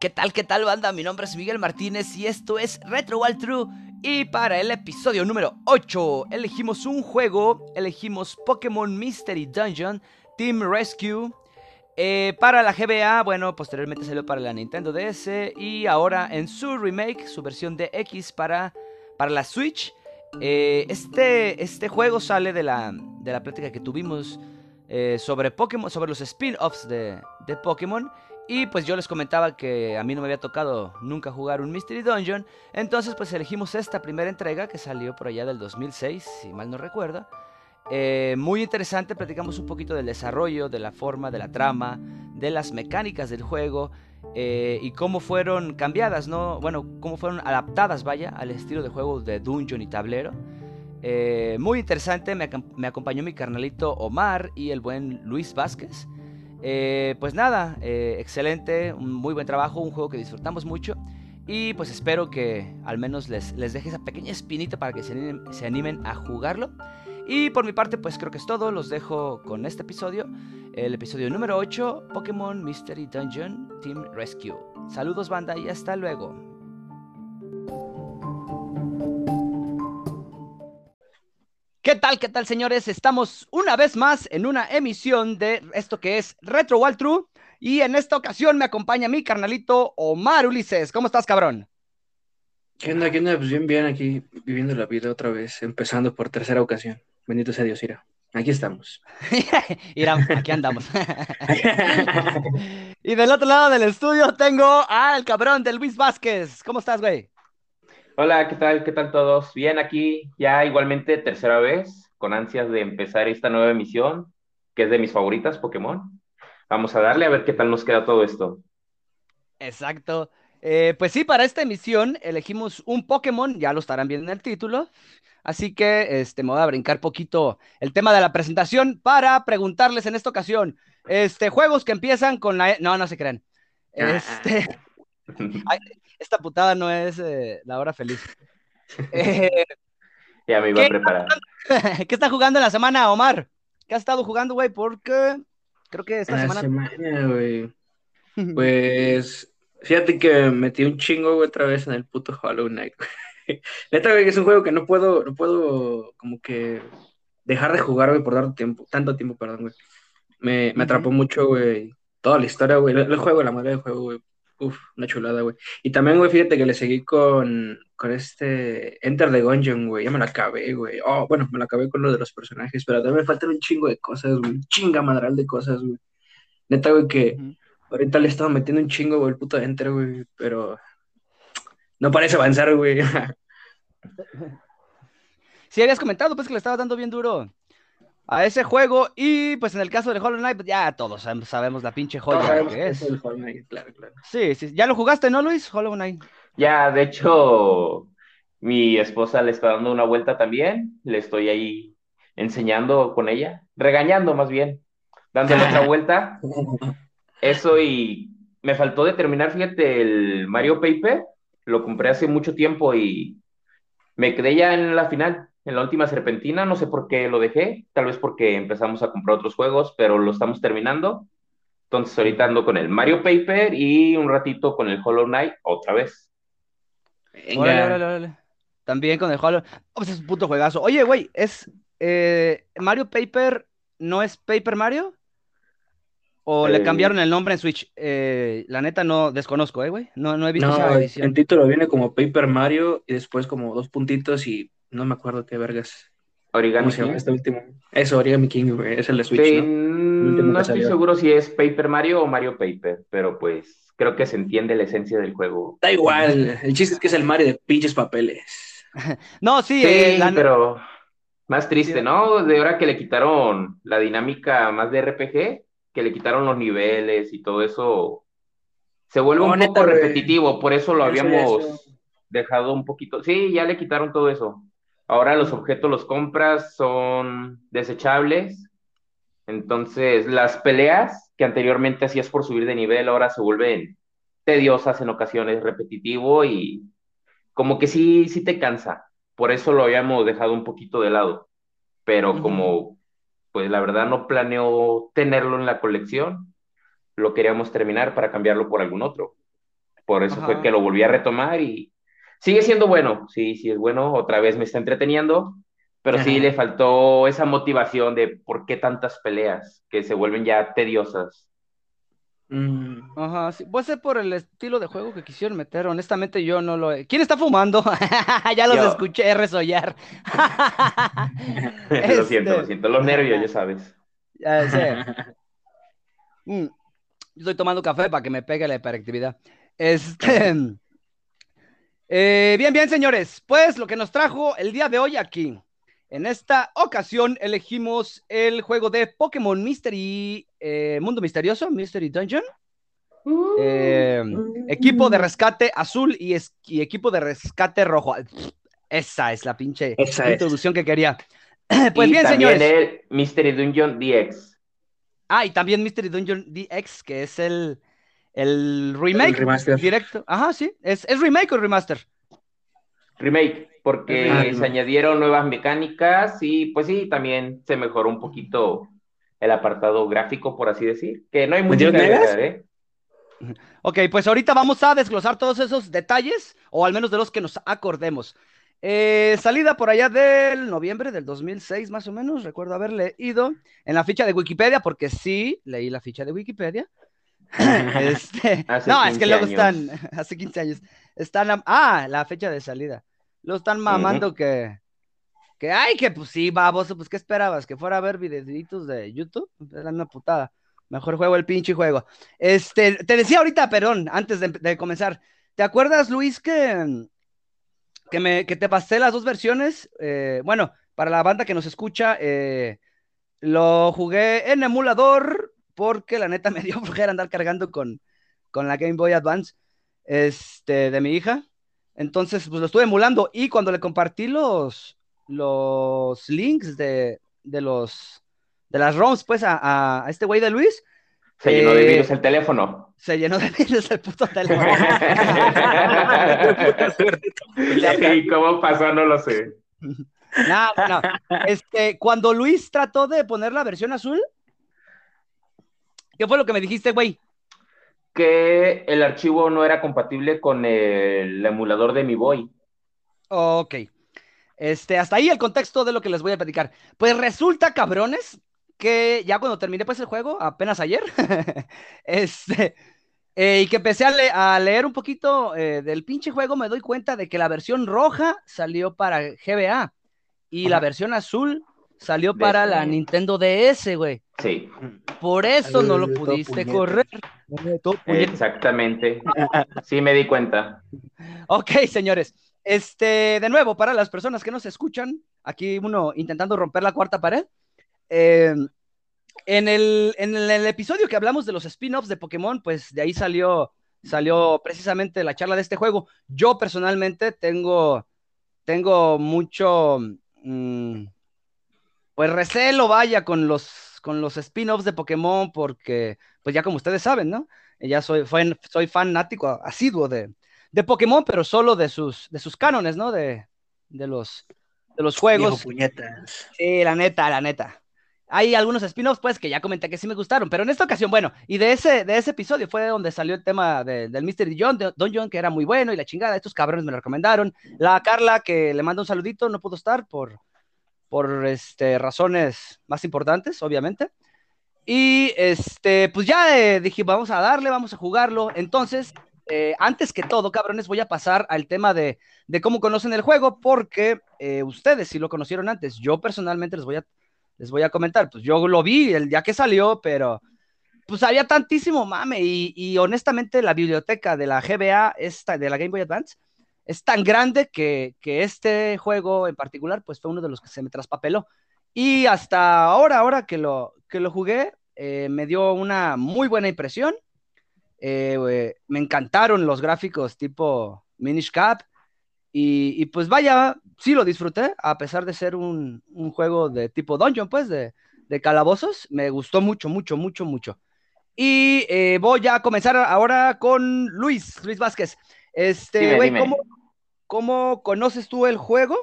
¿Qué tal, qué tal, banda? Mi nombre es Miguel Martínez y esto es Retro Wild True. Y para el episodio número 8, elegimos un juego, elegimos Pokémon Mystery Dungeon Team Rescue. Eh, para la GBA, bueno, posteriormente salió para la Nintendo DS y ahora en su remake, su versión de X para, para la Switch. Eh, este, este juego sale de la, de la plática que tuvimos eh, sobre Pokémon, sobre los spin-offs de, de Pokémon. Y pues yo les comentaba que a mí no me había tocado nunca jugar un Mystery Dungeon. Entonces pues elegimos esta primera entrega que salió por allá del 2006, si mal no recuerdo. Eh, muy interesante, platicamos un poquito del desarrollo, de la forma, de la trama, de las mecánicas del juego eh, y cómo fueron cambiadas, ¿no? Bueno, cómo fueron adaptadas, vaya, al estilo de juego de Dungeon y tablero. Eh, muy interesante, me, me acompañó mi carnalito Omar y el buen Luis Vázquez. Eh, pues nada, eh, excelente, un muy buen trabajo, un juego que disfrutamos mucho. Y pues espero que al menos les, les deje esa pequeña espinita para que se animen, se animen a jugarlo. Y por mi parte, pues creo que es todo. Los dejo con este episodio, el episodio número 8, Pokémon Mystery Dungeon Team Rescue. Saludos banda y hasta luego. ¿Qué tal, qué tal, señores? Estamos una vez más en una emisión de esto que es Retro Wild True. Y en esta ocasión me acompaña mi carnalito Omar Ulises. ¿Cómo estás, cabrón? ¿Qué onda? ¿Qué onda? Pues bien, bien, aquí viviendo la vida otra vez, empezando por tercera ocasión. Bendito sea Dios, Ira. Aquí estamos. Ira, aquí andamos. y del otro lado del estudio tengo al cabrón de Luis Vázquez. ¿Cómo estás, güey? Hola, ¿qué tal? ¿Qué tal todos? Bien, aquí ya igualmente tercera vez, con ansias de empezar esta nueva emisión, que es de mis favoritas, Pokémon. Vamos a darle a ver qué tal nos queda todo esto. Exacto. Eh, pues sí, para esta emisión elegimos un Pokémon, ya lo estarán viendo en el título. Así que este, me voy a brincar poquito el tema de la presentación para preguntarles en esta ocasión, este, juegos que empiezan con la... E, no, no se crean. Este... esta putada no es eh, la hora feliz. Eh, ya me iba a preparar. ¿Qué está jugando en la semana, Omar? ¿Qué has estado jugando, güey? Porque creo que esta la semana. güey. Pues fíjate que metí un chingo, güey, otra vez en el puto Hollow Knight. Neta, güey, es un juego que no puedo, no puedo como que dejar de jugar, güey, por dar tiempo, tanto tiempo, perdón, güey. Me, me atrapó mucho, güey, toda la historia, güey, el, el juego, la madre del juego, güey. Uf, una chulada, güey. Y también, güey, fíjate que le seguí con, con este Enter the Gungeon, güey. Ya me la acabé, güey. Oh, bueno, me la acabé con lo de los personajes, pero también me faltan un chingo de cosas, güey. Un chinga madral de cosas, güey. Neta, güey, que uh -huh. ahorita le he estado metiendo un chingo, güey, el puto Enter, güey. Pero no parece avanzar, güey. Sí, habías comentado, pues, que le estaba dando bien duro a ese juego. Y pues en el caso de Hollow Knight, pues, ya todos sabemos la pinche joya no, que es. es el Hollow Knight, claro, claro. Sí, sí, ya lo jugaste, ¿no, Luis? Hollow Knight. Ya, de hecho, mi esposa le está dando una vuelta también. Le estoy ahí enseñando con ella, regañando más bien, dándole otra vuelta. Eso y me faltó de terminar, fíjate, el Mario Paper. Lo compré hace mucho tiempo y me quedé ya en la final en la última serpentina, no sé por qué lo dejé, tal vez porque empezamos a comprar otros juegos, pero lo estamos terminando. Entonces ahorita ando con el Mario Paper y un ratito con el Hollow Knight otra vez. Órale, órale, órale. También con el Hollow oh, pues es un puto juegazo. Oye, güey, es eh, Mario Paper, ¿no es Paper Mario? ¿O eh... le cambiaron el nombre en Switch? Eh, la neta no desconozco, ¿eh, güey? No, no he visto no, esa edición. El título viene como Paper Mario y después como dos puntitos y no me acuerdo qué vergas. Origami King. Este último. Eso, Origami King, güey. Es el de Switch, sí, ¿no? No estoy seguro si es Paper Mario o Mario Paper, pero pues creo que se entiende la esencia del juego. Da igual, el chiste es que es el Mario de pinches papeles. no, sí, sí eh, la... pero más triste, ¿no? De ahora que le quitaron la dinámica más de RPG, que le quitaron los niveles y todo eso, se vuelve no, un neta, poco repetitivo, por eso lo habíamos eso. dejado un poquito. Sí, ya le quitaron todo eso. Ahora los objetos los compras, son desechables. Entonces, las peleas que anteriormente hacías por subir de nivel ahora se vuelven tediosas en ocasiones, repetitivo y como que sí, sí te cansa. Por eso lo habíamos dejado un poquito de lado. Pero uh -huh. como, pues la verdad no planeo tenerlo en la colección, lo queríamos terminar para cambiarlo por algún otro. Por eso fue que lo volví a retomar y sigue siendo bueno. Sí, sí es bueno. Otra vez me está entreteniendo. Pero sí le faltó esa motivación de por qué tantas peleas que se vuelven ya tediosas. Mm. Ajá, sí. Puede ser por el estilo de juego que quisieron meter. Honestamente, yo no lo. ¿Quién está fumando? ya los escuché resollar. lo siento, lo este, siento. Los nervios, ya sabes. Ya sé. Mm. Estoy tomando café para que me pegue la hiperactividad. Este. Eh, bien, bien, señores. Pues lo que nos trajo el día de hoy aquí. En esta ocasión elegimos el juego de Pokémon Mystery eh, Mundo Misterioso, Mystery Dungeon. Uh. Eh, equipo de rescate azul y, equipo de rescate rojo. Esa es la pinche introducción que quería. pues bien, también el Mystery Dungeon DX. Ah, y también Mystery Dungeon DX, que es el, el remake directo. Ajá, sí. ¿Es, ¿Es remake o remaster? Remake porque se añadieron nuevas mecánicas y pues sí, también se mejoró un poquito el apartado gráfico, por así decir, que no hay mucho que agregar, ¿eh? Ok, pues ahorita vamos a desglosar todos esos detalles, o al menos de los que nos acordemos. Eh, salida por allá del noviembre del 2006, más o menos, recuerdo haber leído en la ficha de Wikipedia, porque sí, leí la ficha de Wikipedia. este, no, es que luego están, hace 15 años, están, ah, la fecha de salida. Lo están mamando que, que, ay, que pues sí, baboso, pues ¿qué esperabas? ¿Que fuera a ver videitos de YouTube? Era una putada. Mejor juego el pinche juego. Este, te decía ahorita, perdón, antes de, comenzar, ¿te acuerdas, Luis, que, que, me, que te pasé las dos versiones? Eh, bueno, para la banda que nos escucha, eh, lo jugué en emulador porque la neta me dio flojera andar cargando con, con la Game Boy Advance este, de mi hija. Entonces, pues lo estuve emulando y cuando le compartí los, los links de, de los de las ROMs, pues, a, a este güey de Luis. Se llenó de eh, virus el teléfono. Se llenó de virus el puto teléfono. ¿Y cómo pasó? No lo sé. No, no. Este, cuando Luis trató de poner la versión azul, ¿qué fue lo que me dijiste, güey? que el archivo no era compatible con el emulador de mi Boy. Ok. Este, hasta ahí el contexto de lo que les voy a platicar. Pues resulta, cabrones, que ya cuando terminé pues el juego, apenas ayer, este, eh, y que empecé a, leer un poquito eh, del pinche juego, me doy cuenta de que la versión roja salió para GBA y la versión azul salió para la Nintendo DS, güey. Sí. Por eso no lo pudiste correr. Exactamente. Sí, me di cuenta. Ok, señores. Este, de nuevo, para las personas que nos escuchan, aquí uno intentando romper la cuarta pared. Eh, en, el, en el, episodio que hablamos de los spin-offs de Pokémon, pues de ahí salió, salió precisamente la charla de este juego. Yo personalmente tengo, tengo mucho, mm, pues recelo, vaya, con los, con los spin-offs de Pokémon, porque, pues ya como ustedes saben, ¿no? Ya soy, soy fanático asiduo de, de Pokémon, pero solo de sus, de sus cánones, ¿no? De, de, los, de los juegos. Sí, la neta, la neta. Hay algunos spin-offs, pues, que ya comenté que sí me gustaron, pero en esta ocasión, bueno, y de ese, de ese episodio fue donde salió el tema del Mystery John, Don John, que era muy bueno, y la chingada, estos cabrones me lo recomendaron. La Carla, que le manda un saludito, no pudo estar por, por este, razones más importantes, obviamente. Y este, pues ya eh, dije, vamos a darle, vamos a jugarlo. Entonces, eh, antes que todo, cabrones, voy a pasar al tema de, de cómo conocen el juego, porque eh, ustedes si lo conocieron antes. Yo personalmente les voy a, les voy a comentar, pues yo lo vi el día que salió, pero pues había tantísimo mame y, honestamente la biblioteca de la GBA, esta, de la Game Boy Advance, es tan grande que, este juego en particular, pues fue uno de los que se me traspapeló. Y hasta ahora, ahora que lo, que lo jugué, eh, me dio una muy buena impresión. Eh, me encantaron los gráficos tipo Minish Cap. Y, pues vaya, sí lo disfruté, a pesar de ser un, juego de tipo dungeon, pues, de, calabozos. Me gustó mucho, mucho, mucho, mucho. Y eh, voy a comenzar ahora con Luis, Luis Vázquez. Este, güey, ¿cómo, ¿Cómo conoces tú el juego?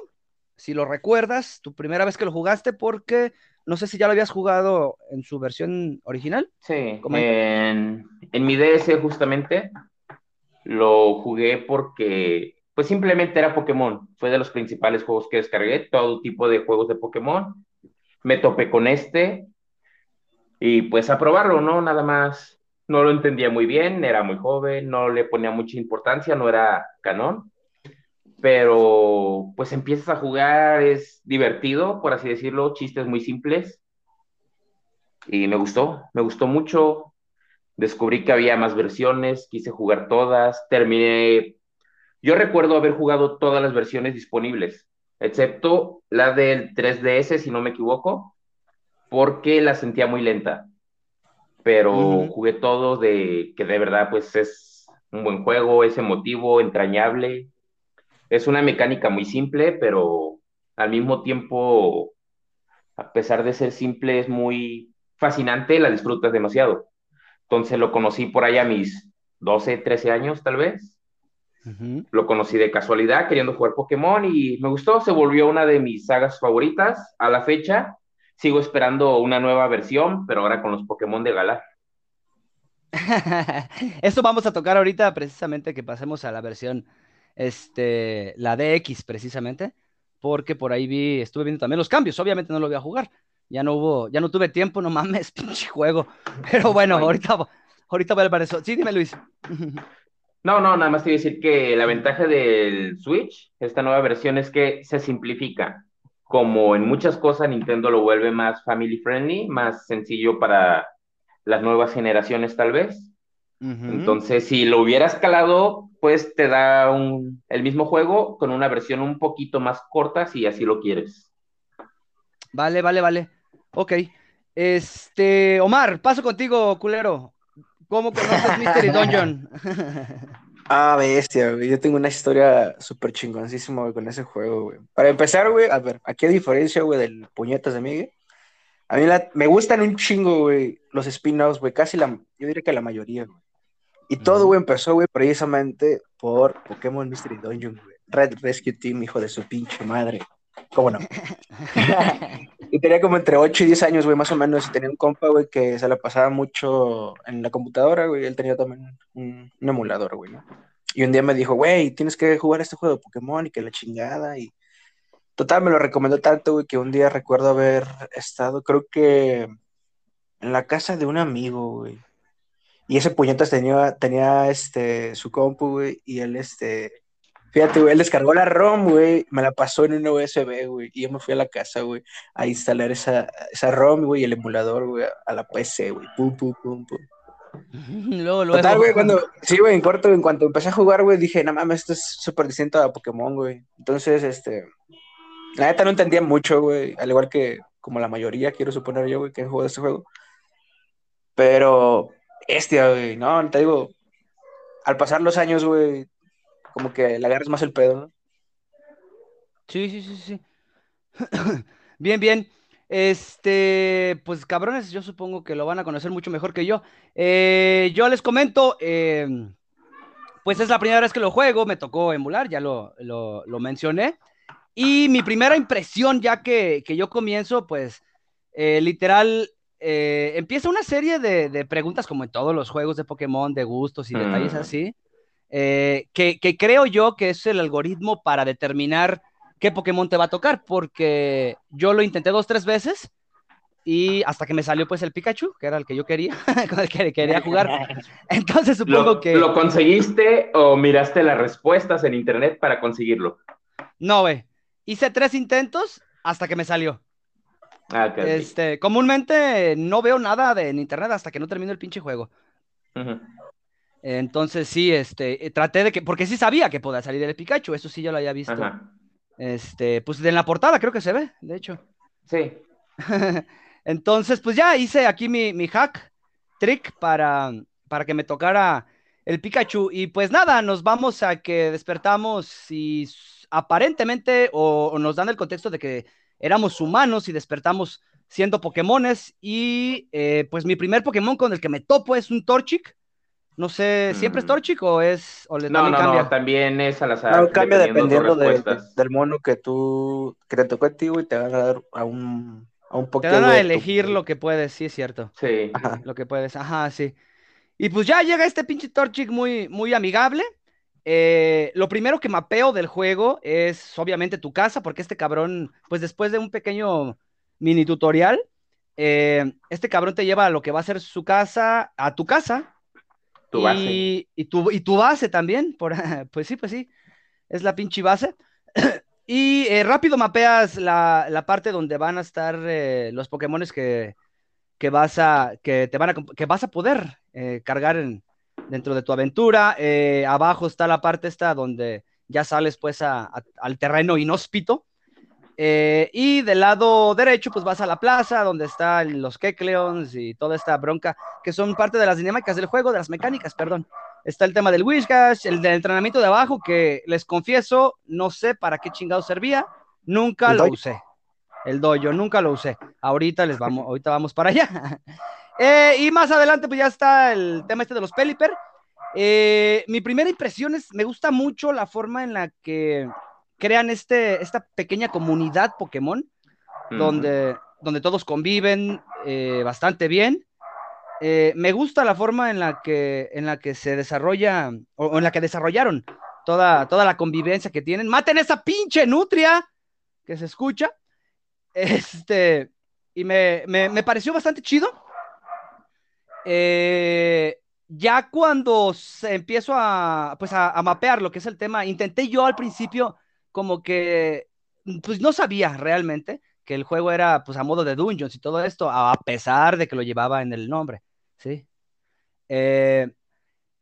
Si lo recuerdas, tu primera vez que lo jugaste, porque no sé si ya lo habías jugado en su versión original. Sí, en, mi DS justamente. Lo jugué porque, pues simplemente era Pokémon. Fue de los principales juegos que descargué, todo tipo de juegos de Pokémon. Me topé con este y pues a probarlo, ¿no? Nada más. No lo entendía muy bien, era muy joven, no le ponía mucha importancia, no era canon. Pero pues empiezas a jugar, es divertido, por así decirlo, chistes muy simples. Y me gustó, me gustó mucho. Descubrí que había más versiones, quise jugar todas, terminé, yo recuerdo haber jugado todas las versiones disponibles, excepto la del 3DS, si no me equivoco, porque la sentía muy lenta, pero jugué todo de que de verdad pues es un buen juego, es emotivo, entrañable, es una mecánica muy simple, pero al mismo tiempo, a pesar de ser simple, es muy fascinante, la disfrutas demasiado. Entonces lo conocí por ahí a mis 12, 13 años tal vez. Lo conocí de casualidad queriendo jugar Pokémon y me gustó, se volvió una de mis sagas favoritas a la fecha. Sigo esperando una nueva versión, pero ahora con los Pokémon de Galar. Esto vamos a tocar ahorita precisamente que pasemos a la versión, este, la DX precisamente, porque por ahí vi, estuve viendo también los cambios, obviamente no lo voy a jugar, ya no hubo, ya no tuve tiempo, no mames, pinche juego. Pero bueno, ahorita, ahorita voy a ver eso. Sí, dime Luis. No, no, nada más te voy a decir que la ventaja del Switch, esta nueva versión, es que se simplifica. Como en muchas cosas, Nintendo lo vuelve más family friendly, más sencillo para las nuevas generaciones, tal vez. Entonces, si lo hubieras calado, pues te da un, el mismo juego con una versión un poquito más corta, si así lo quieres. Vale, vale, vale. Ok. Este, Omar, paso contigo, culero. ¿Cómo conoces Mystery Dungeon? ah, bestia, güey. Yo tengo una historia súper chingoncísima, con ese juego, güey. Para empezar, güey, a ver, aquí a diferencia, güey, del Puñetas de Miguel, a mí me gustan un chingo, güey, los spin-offs, güey, casi la, yo diría que la mayoría, güey. Y todo, güey, empezó, güey, precisamente por Pokémon Mystery Dungeon, güey. Red Rescue Team, hijo de su pinche madre. ¿Cómo no? y tenía como entre 8 y 10 años, güey, más o menos. Y tenía un compa, güey, que se la pasaba mucho en la computadora, güey. Él tenía también un, emulador, güey, ¿no? Y un día me dijo, güey, tienes que jugar este juego de Pokémon y que la chingada. Y total, me lo recomendó tanto, güey, que un día recuerdo haber estado, creo que en la casa de un amigo, güey. Y ese puñetas tenía, tenía este, su compu, güey, y él, este, Fíjate, güey, él descargó la ROM, güey, me la pasó en un USB, güey, y yo me fui a la casa, güey, a instalar esa, esa ROM, güey, y el emulador, güey, a la PC, güey, pum, pum, pum, pum. Luego, luego. Total, güey, cuando, sí, güey, en corto, en cuanto empecé a jugar, güey, dije, no mames, esto es súper distinto a Pokémon, güey. Entonces, este, la neta no entendía mucho, güey, al igual que como la mayoría, quiero suponer yo, güey, que han jugado este juego. Pero, este, güey, no, te digo, al pasar los años, güey, como que le agarras más el pedo, ¿no? Sí, sí, sí, sí. bien, bien. Este, pues cabrones, yo supongo que lo van a conocer mucho mejor que yo. Eh, yo les comento, em, pues es la primera vez que lo juego, me tocó emular, ya lo, mencioné. Y mi primera impresión, ya que, yo comienzo, pues eh, literal, eh, empieza una serie de, preguntas como en todos los juegos de Pokémon, de gustos y detalles mm. así. Eh, que, creo yo que es el algoritmo para determinar qué Pokémon te va a tocar, porque yo lo intenté dos, tres veces y hasta que me salió pues el Pikachu, que era el que yo quería, con el que quería jugar. Entonces supongo que... ¿Lo conseguiste o miraste las respuestas en internet para conseguirlo? No, güey. Hice tres intentos hasta que me salió. Ah, este, comúnmente no veo nada de, en internet hasta que no termino el pinche juego. Entonces sí, este, eh, traté de que, porque sí sabía que podía salir el Pikachu, eso sí yo lo había visto. Este, pues en la portada creo que se ve, de hecho. Sí. Entonces, pues ya hice aquí mi, hack, trick para, para que me tocara el Pikachu. Y pues nada, nos vamos a que despertamos y aparentemente, o, nos dan el contexto de que éramos humanos y despertamos siendo Pokémones. Y eh, pues mi primer Pokémon con el que me topo es un Torchic no sé, ¿siempre es mm. Torchic o es o le, no, no, no, también es al azar. No, cambia dependiendo, del mono que tú, que te tocó a ti, y te van a dar a un, a un Pokémon. Te van a elegir lo que puedes, sí es cierto. Sí. Lo que puedes, ajá, sí. Y pues ya llega este pinche Torchic muy, muy amigable. Eh, lo primero que mapeo del juego es obviamente tu casa, porque este cabrón, pues después de un pequeño mini tutorial, eh, este cabrón te lleva a lo que va a ser su casa, a tu casa. Tu base. Y, y, tu, y tu base también, por, pues sí, pues sí, es la pinche base. y eh, rápido mapeas la, la, parte donde van a estar los Pokémones que, que, vas a, que, te van a, que vas a poder cargar en, dentro de tu aventura. abajo está la parte esta donde ya sales pues a, a, al terreno inhóspito eh, y del lado derecho, pues vas a la plaza donde están los Kecleons y toda esta bronca, que son parte de las dinámicas del juego, de las mecánicas, perdón. Está el tema del Wishcash, el del entrenamiento de abajo, que les confieso, no sé para qué chingado servía, nunca lo usé. El dojo, nunca lo usé. Ahorita les vamos, ahorita vamos para allá. eh, y más adelante, pues ya está el tema este de los Pelipper. Eh, mi primera impresión es, me gusta mucho la forma en la que crean este, esta pequeña comunidad Pokémon, donde, donde todos conviven eh, bastante bien. Eh, me gusta la forma en la que, en la que se desarrolla, o, en la que desarrollaron toda, toda la convivencia que tienen. ¡Maten esa pinche nutria! Que se escucha. Este, y me, me, me pareció bastante chido. Eh, ya cuando se empiezo a, pues a, a, mapear lo que es el tema, intenté yo al principio como que, pues no sabía realmente que el juego era pues a modo de dungeons y todo esto, a pesar de que lo llevaba en el nombre, ¿sí? Eh,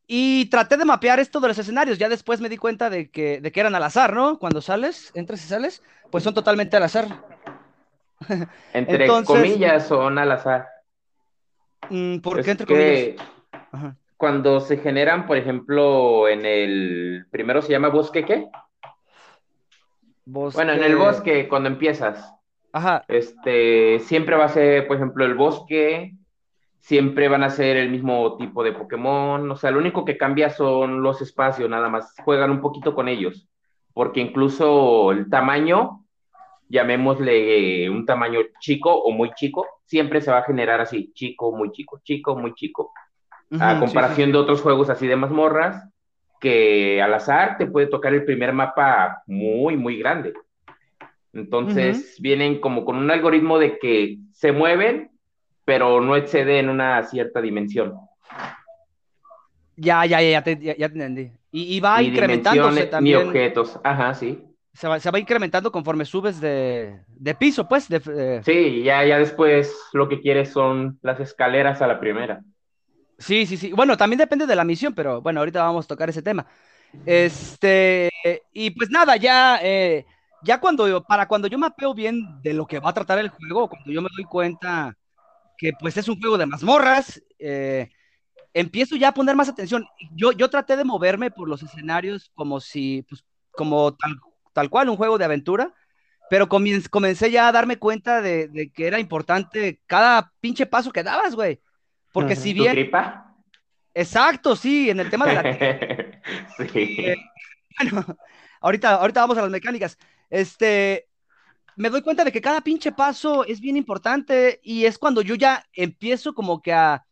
y traté de mapear esto de los escenarios, ya después me di cuenta de que, de que eran al azar, ¿no? Cuando sales, entras y sales, pues son totalmente al azar. Entre Entonces, comillas son al azar. Mm, ¿Por qué entre comillas? Ajá. Cuando se generan, por ejemplo, en el primero se llama bosque, ¿qué? Bosque... Bueno, en el bosque, cuando empiezas. Ajá. Este, siempre va a ser, por ejemplo, el bosque, siempre van a ser el mismo tipo de Pokémon, o sea, lo único que cambia son los espacios, nada más, juegan un poquito con ellos, porque incluso el tamaño, llamémosle un tamaño chico o muy chico, siempre se va a generar así, chico, muy chico, chico, muy chico. Uh -huh, a comparación sí, sí. de otros juegos así de mazmorras, que al azar te puede tocar el primer mapa muy, muy grande. Entonces uh -huh. vienen como con un algoritmo de que se mueven, pero no exceden una cierta dimensión. Ya, ya, ya, ya te, ya, ya te entendí. Y, y va ni incrementándose también. Ni objetos, ajá, sí. Se va, se va incrementando conforme subes de, de piso, pues. De, de... Sí, ya, ya después lo que quieres son las escaleras a la primera. Sí, sí, sí. Bueno, también depende de la misión, pero bueno, ahorita vamos a tocar ese tema. Este, y pues nada, ya, eh, ya cuando, para cuando yo mapeo bien de lo que va a tratar el juego, cuando yo me doy cuenta que pues es un juego de mazmorras, eh, empiezo ya a poner más atención. Yo, yo traté de moverme por los escenarios como si, pues, como tal, tal cual, un juego de aventura, pero comencé, ya a darme cuenta de, de, que era importante cada pinche paso que dabas, güey. Porque si bien. ¿Tu gripa? Exacto, sí, en el tema de la. sí. Eh, bueno, ahorita, ahorita vamos a las mecánicas. Este. Me doy cuenta de que cada pinche paso es bien importante y es cuando yo ya empiezo como que a,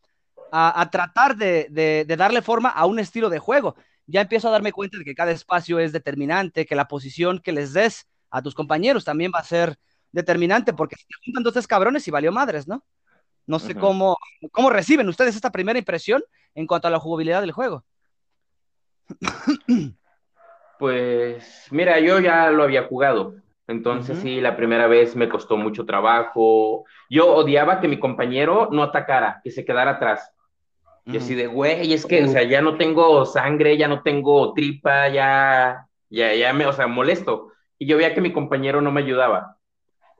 a, a tratar de, de, de, darle forma a un estilo de juego. Ya empiezo a darme cuenta de que cada espacio es determinante, que la posición que les des a tus compañeros también va a ser determinante, porque si te juntan dos cabrones y valió madres, ¿no? No sé uh -huh. cómo, cómo reciben ustedes esta primera impresión en cuanto a la jugabilidad del juego. Pues mira, yo ya lo había jugado. Entonces uh -huh. sí, la primera vez me costó mucho trabajo. Yo odiaba que mi compañero no atacara, que se quedara atrás. Y así de, güey, es que, o sea, ya no tengo sangre, ya no tengo tripa, ya, ya, ya me, o sea, molesto. Y yo veía que mi compañero no me ayudaba.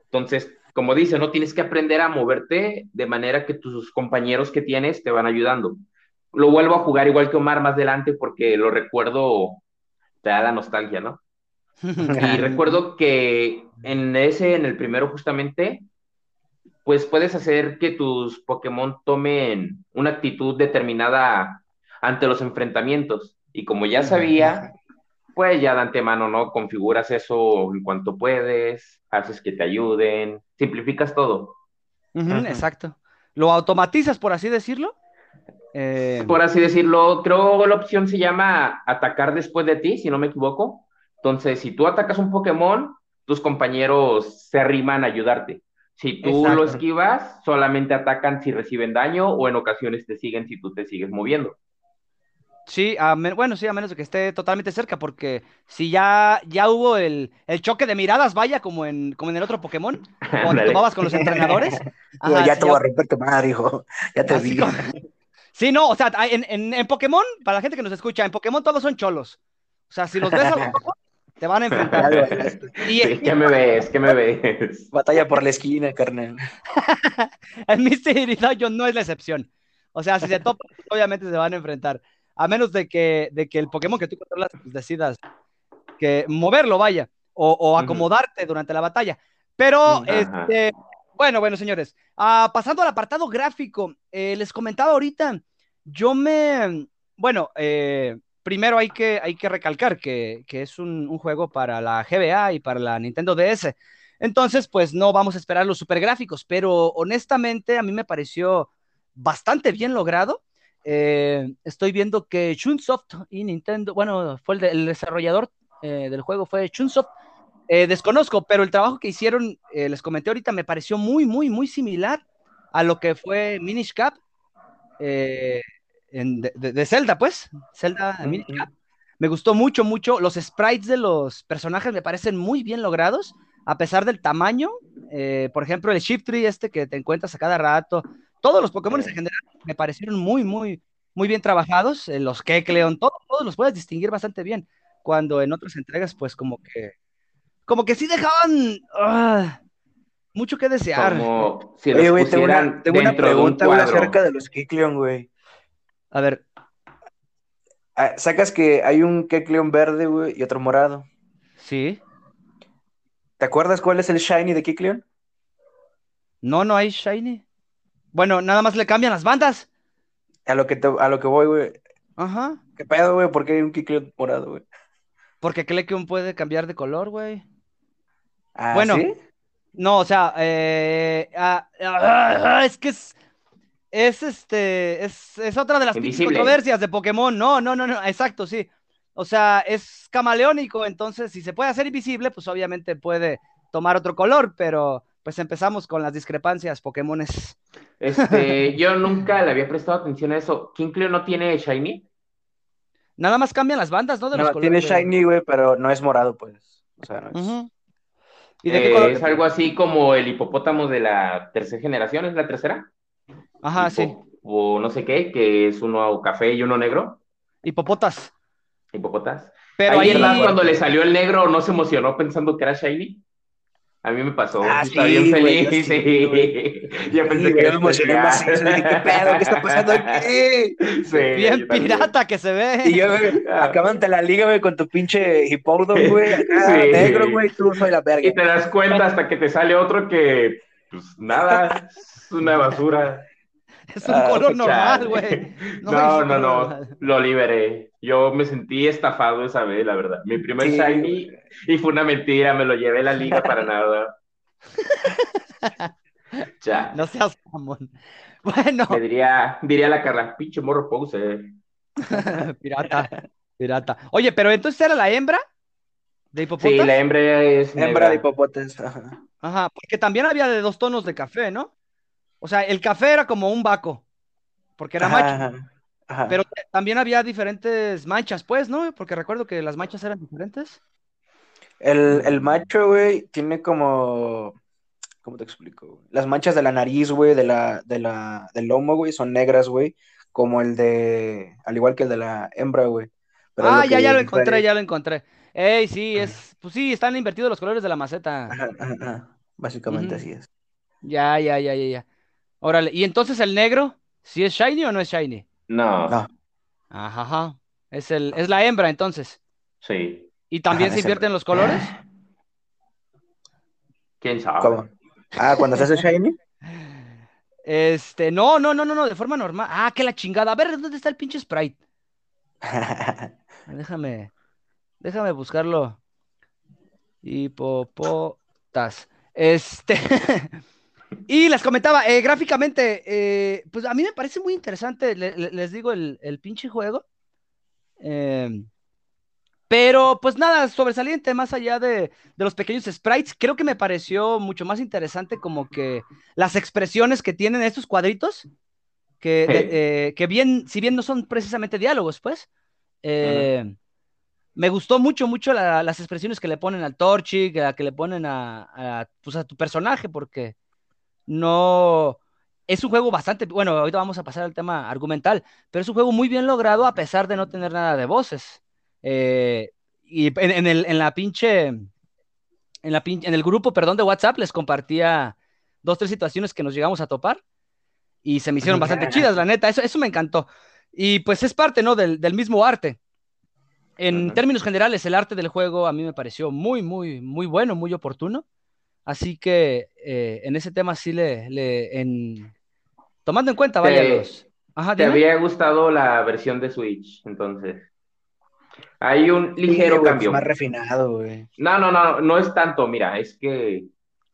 Entonces, como dice, no tienes que aprender a moverte de manera que tus compañeros que tienes te van ayudando. Lo vuelvo a jugar igual que Omar más adelante porque lo recuerdo, te da la nostalgia, ¿no? y recuerdo que en ese, en el primero justamente, pues puedes hacer que tus Pokémon tomen una actitud determinada ante los enfrentamientos. Y como ya sabía, pues ya de antemano, ¿no? Configuras eso en cuanto puedes, haces que te ayuden, simplificas todo. Uh -huh, exacto. ¿Lo automatizas, por así decirlo? Eh, Por así decirlo, creo que la opción se llama atacar después de ti, si no me equivoco. Entonces, si tú atacas un Pokémon, tus compañeros se arriman a ayudarte. Si tú Exacto. lo esquivas, solamente atacan si reciben daño o en ocasiones te siguen si tú te sigues moviendo. Sí, a bueno, sí, a menos de que esté totalmente cerca, porque si ya, ya hubo el, el choque de miradas, vaya, como en, como en el otro Pokémon, cuando tomabas con los entrenadores. Digo, Ajá, ya sí, te voy a romper tu madre, hijo. Ya te vi. como- Sí, no, o sea, en, en, en Pokémon, para la gente que nos escucha, en Pokémon todos son cholos. O sea, si los ves a lo mejor, te van a enfrentar. Sí, ¿Qué me ves? ¿Qué me ves? Batalla por la esquina, carnal. en Mystery Dungeon no es la excepción. O sea, si se topan, obviamente se van a enfrentar. A menos de que, de que el Pokémon que tú controlas pues, decidas que moverlo, vaya, o, acomodarte durante la batalla. Pero, este, bueno, bueno, señores, ah, pasando al apartado gráfico, eh, les comentaba ahorita, yo me, bueno, eh, primero hay que, hay que recalcar que, que es un, juego para la GBA y para la Nintendo DS. Entonces, pues no vamos a esperar los super gráficos, pero honestamente a mí me pareció bastante bien logrado. Eh, estoy viendo que Chunsoft y Nintendo, bueno, fue el, de- el desarrollador eh, del juego, fue Chunsoft. Eh, desconozco, pero el trabajo que hicieron, les comenté ahorita, me pareció muy, muy, muy similar a lo que fue Minish Cap eh, en- de, Zelda, pues. Zelda. Me gustó mucho, mucho. Los sprites de los personajes me parecen muy bien logrados, a pesar del tamaño. Eh, por ejemplo, el Shift Tree este que te encuentras a cada rato. Todos los Pokémon en general me parecieron muy, muy, muy bien trabajados. Eh, los Kecleon, todos, todos los puedes distinguir bastante bien. Cuando en otras entregas, pues como que, como que sí dejaban ah, mucho que desear. Como si Oye, los güey, tengo una, tengo una un pregunta, güey, acerca de los Kecleon, güey. A ver, Ah, Sacas que hay un Kecleon verde, güey, y otro morado. sí. ¿Te acuerdas cuál es el Shiny de Kecleon? No, no hay Shiny. Bueno, nada más le cambian las bandas. A lo que, te- a lo que voy, güey. Ajá. ¿Qué pedo, güey? ¿Por qué hay un Kecleon morado, güey? Porque Kecleon puede cambiar de color, güey. Ah, Bueno, ¿sí? No, o sea, eh, ah, ah, es que es, es este, es, es otra de las controversias de Pokémon. No, no, no, no, exacto, sí. O sea, es camaleónico, entonces si se puede hacer invisible, pues obviamente puede tomar otro color, pero pues empezamos con las discrepancias Pokémones. Este, yo nunca le había prestado atención a eso. ¿Kincleo no tiene Shiny? Nada más cambian las bandas, ¿no? De los No, tiene colores. Shiny, güey, pero no es morado, pues. O sea, no es... ¿Y de qué Eh, color? es algo así como el hipopótamo de la tercera generación, ¿es la tercera? Ajá, sí. O no sé qué, que es uno café y uno negro, Hipopotas. hipopotas. Pero ahí ahí, ¿verdad? cuando le salió el negro no se emocionó pensando que era Shiny. A mí me pasó. Ah, Estaba sí, bien güey, feliz. yo sí, sí. güey. Yo pensé Sí, que era me emocioné dije, ¿qué pedo? ¿Qué está pasando aquí? Sí, bien pirata que se ve. Y yo, güey, acaban de la liga, güey, con tu pinche Hippodon, güey, acá, Sí. negro, güey, tú soy la verga. Y te das cuenta hasta que te sale otro que, pues nada, es una basura. Es un Ah, color normal, güey. No, no, no, lo liberé. Yo me sentí estafado esa vez, la verdad. Mi primer Sí, shiny y fue una mentira, me lo llevé a la liga para nada. Ya. No seas mamón. Bueno, Me diría, diría la Carla, pinche morro poser. pirata, pirata. Oye, pero entonces era la hembra de hipopotas. Sí, la hembra es Hembra negra. de hipopotes, ajá. Ajá, porque también había de dos tonos de café, ¿no? O sea, el café era como un vaco, porque era macho, Ajá, pero también había diferentes manchas, pues, ¿no? Porque recuerdo que las manchas eran diferentes. El, el macho, güey, tiene como... ¿Cómo te explico? güey? Las manchas de la nariz, güey, de la, de la, del lomo, güey, son negras, güey, como el de... Al igual que el de la hembra, güey. Pero ah, ya, ya lo encontré, ya lo encontré. Ey, sí, es, pues sí, están invertidos los colores de la maceta. Ajá, ajá, ajá. Básicamente Ujú. así es. Ya, ya, ya, ya, ya. Órale, ¿y entonces el negro, si es shiny o no es shiny? No, No. Ajá, ajá. Es el, es la hembra, entonces. sí. ¿Y también Ajá, se invierten los colores? ¿Quién sabe? ¿Cómo? Ah, cuando se hace shiny. Este, no, no, no, no, no, de forma normal. Ah, que la chingada. A ver, ¿dónde está el pinche sprite? Déjame, déjame buscarlo. Hipopotas. Este, Y les comentaba, eh, gráficamente, eh, pues a mí me parece muy interesante, le- le- les digo, el, el pinche juego. Eh, pero pues nada, sobresaliente, más allá de, de los pequeños sprites, creo que me pareció mucho más interesante como que las expresiones que tienen estos cuadritos, que, de- Sí. eh, que bien, si bien no son precisamente diálogos, pues, eh, me gustó mucho, mucho la- las expresiones que le ponen al Torchic, que le ponen a, a, pues, a tu personaje, porque no... Es un juego bastante, bueno, ahorita vamos a pasar al tema argumental, pero es un juego muy bien logrado a pesar de no tener nada de voces. Eh, y en, en el, en la pinche, en, la pin- en el grupo, perdón, de WhatsApp les compartía dos, tres situaciones que nos llegamos a topar y se me hicieron bastante chidas, la neta, eso, eso me encantó. Y pues es parte, ¿no? Del, del mismo arte. En términos generales, el arte del juego a mí me pareció muy, muy, muy bueno, muy oportuno. Así que eh, en ese tema sí le, le en... tomando en cuenta, vaya, Te- los... Ajá, ¿Te había gustado la versión de Switch? Entonces, hay un ligero Sí, güey, cambio. más refinado, güey. No, no, no, no es tanto. Mira, es que,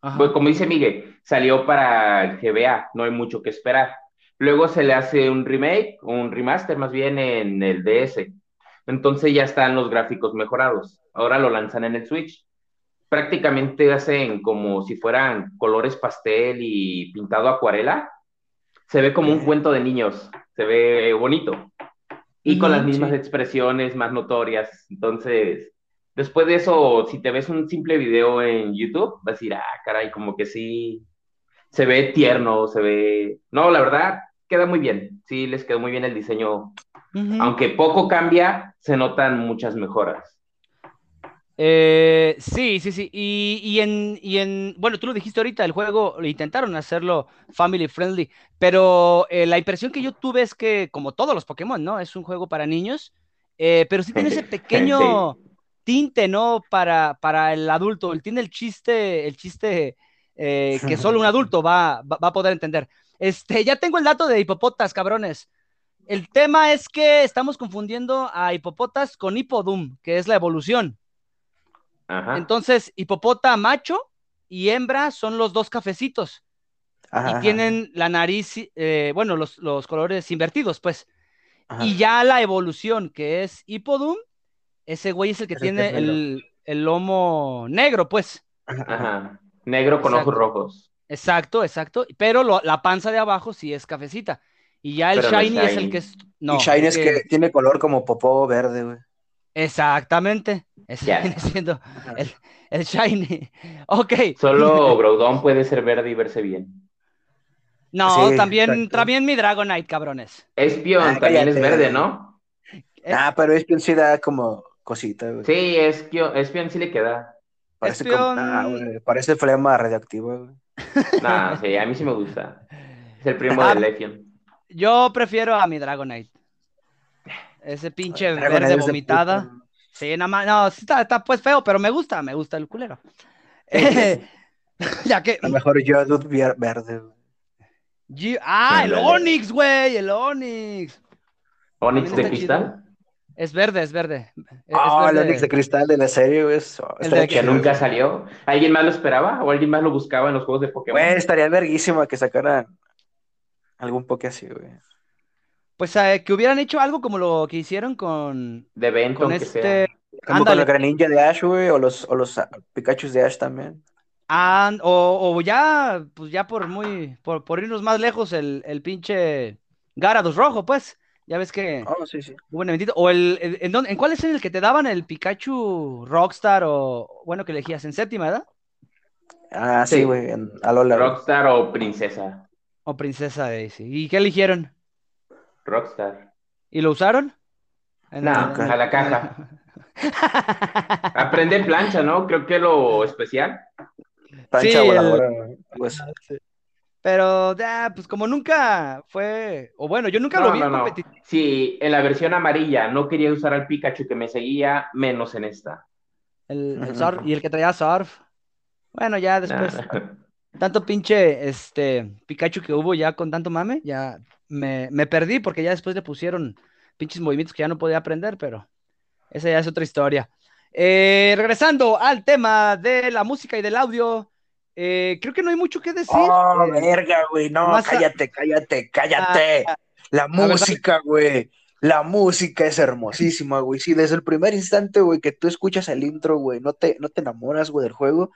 Ajá. pues, como dice Miguel, salió para el GBA, no hay mucho que esperar. Luego se le hace un remake, un remaster más bien en el DS. Entonces ya están los gráficos mejorados. Ahora lo lanzan en el Switch. Prácticamente hacen como si fueran colores pastel y pintado acuarela. Se ve como un cuento de niños. Se ve bonito. Y con las mismas sí. expresiones más notorias. Entonces, después de eso, si te ves un simple video en YouTube, vas a decir, ah, caray, como que sí, se ve tierno, se ve... No, la verdad, queda muy bien. Sí, les quedó muy bien el diseño. Aunque poco cambia, se notan muchas mejoras. Eh, sí, sí, sí. Y, y en, y en, bueno, tú lo dijiste ahorita, el juego intentaron hacerlo family friendly, pero eh, la impresión que yo tuve es que, como todos los Pokémon, ¿no? Es un juego para niños, eh, pero sí tiene ese pequeño tinte, ¿no? Para, para el adulto. Él tiene el chiste, el chiste que solo un adulto va, va, va a poder entender. Este, ya tengo el dato de hipopotas, cabrones. El tema es que estamos confundiendo a hipopotas con hipodum, que es la evolución. Ajá. Entonces, hipopota macho y hembra son los dos cafecitos Ajá, y ajá, tienen la nariz, eh, bueno, los, los colores invertidos, pues. ajá. Y ya la evolución, que es hipodum, ese güey es el que Es que tiene el, el lomo negro, pues. Ajá. Negro con Exacto. ojos rojos. Exacto, exacto. Pero lo- la panza de abajo sí es cafecita. Y ya el no shiny es el shiny. que es. No, y Shine el es que tiene color como popó verde, güey. Exactamente. Ese viene siendo el, el shiny. Ok. Solo Groudon puede ser verde y verse bien. No, Sí, también, exacto. también mi Dragonite, cabrones. Espion Ah, también es verde, ¿no? Eh, Ah, pero es que sí da como cosita, güey. Sí, Espion, Espion sí le queda. Parece Espion- como, ah, güey, parece flema güey. No, sí, a mí sí me gusta. Es el primo Ah, de Lefion. Yo prefiero a mi Dragonite. Ese pinche verde es vomitada. Sí, nada más, no, sí está, está pues feo, pero me gusta, me gusta el culero. ya que. A lo mejor yo verde, güey. Gi- Ah, el Ándale. Onix, güey, el Onix. Onix de cristal, Es verde, es verde. Ah, el verde. Onix de cristal de la serie, güey. eso, El de que nunca salió. ¿Alguien más lo esperaba o alguien más lo buscaba en los juegos de Pokémon? Güey, estaría verguísima que sacaran algún poke así, güey. Pues eh, que hubieran hecho algo como lo que hicieron con. De evento, Con este- sea. Como con el Greninja de Ash, güey, o los, o los ah, Pikachus de Ash también. Ah, o, o ya, pues ya por muy, por, por irnos más lejos, el, el pinche Garados rojo, pues. Ya ves que Oh, sí, sí. eventito. O el, el- ¿en, dónde- ¿en cuál es el que te daban el Pikachu Rockstar o, bueno, que elegías en séptima, ¿verdad? Ah, sí, Sí. güey, en Alola. güey. Rockstar o Princesa. O Princesa Daisy. ¿Y qué eligieron? Rockstar. ¿Y lo usaron? En No, en a la caja. Aprende plancha, ¿no? Creo que lo especial. Plancha Sí, voladora, así. Pero, ya, pues como nunca fue, o bueno, yo nunca lo vi no, en no. Sí, en la versión amarilla no quería usar al Pikachu que me seguía, menos en esta. El, el Surf- y el que traía Surf. Bueno, ya después. Nah. tanto pinche este Pikachu que hubo ya con tanto mame, ya me, me perdí porque ya después le pusieron pinches movimientos que ya no podía aprender, pero esa ya es otra historia. Eh, regresando al tema de la música y del audio, eh, creo que no hay mucho que decir. Oh, Eh, verga, güey. No, a- cállate, cállate, cállate. La música, güey. La música es hermosísima, güey. Sí, desde el primer instante, güey, que tú escuchas el intro, güey, no te, no te enamoras, güey, del juego,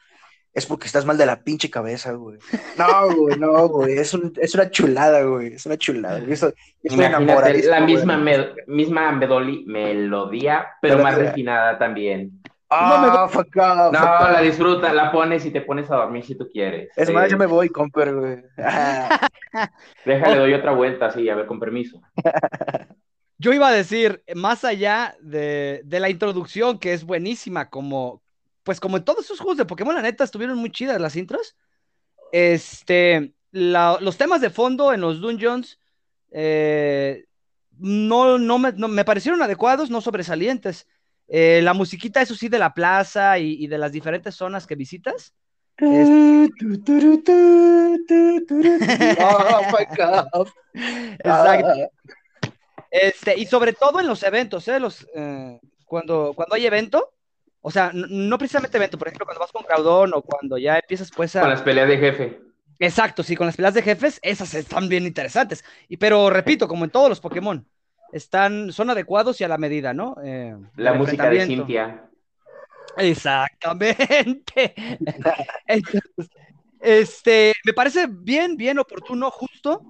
es porque estás mal de la pinche cabeza, güey. No, güey, no, güey. Es, un, es una chulada, güey. Es una chulada. Yo estoy, yo estoy Imagínate enamoradísimo, la misma, me- misma medoli- melodía, pero más refinada también. Ah, fuck off, No, fuck off. la disfruta, la pones y te pones a dormir si tú quieres. Es Eh, más, yo me voy, comper, güey. Déjale, doy otra vuelta, sí, a ver, con permiso. Yo iba a decir, más allá de, de la introducción, que es buenísima, como, pues como en todos esos juegos de Pokémon, la neta, estuvieron muy chidas las intros. Este, la- los temas de fondo en los dungeons eh, no, no, me, no- me parecieron adecuados, no sobresalientes. Eh, la musiquita, eso sí, de la plaza y, y de las diferentes zonas que visitas. Oh. Exacto. Ah. Este, y sobre todo en los eventos, ¿eh? Los, eh, cuando, cuando hay evento, o sea, no precisamente evento, por ejemplo, cuando vas con Caudón o cuando ya empiezas pues a... Con las peleas de jefe. Exacto, sí, con las peleas de jefes, esas están bien interesantes. Y, pero repito, como en todos los Pokémon, están, son adecuados y a la medida, ¿no? Eh, La música de. Cintia. Exactamente. Entonces, este, me parece bien, bien oportuno, justo.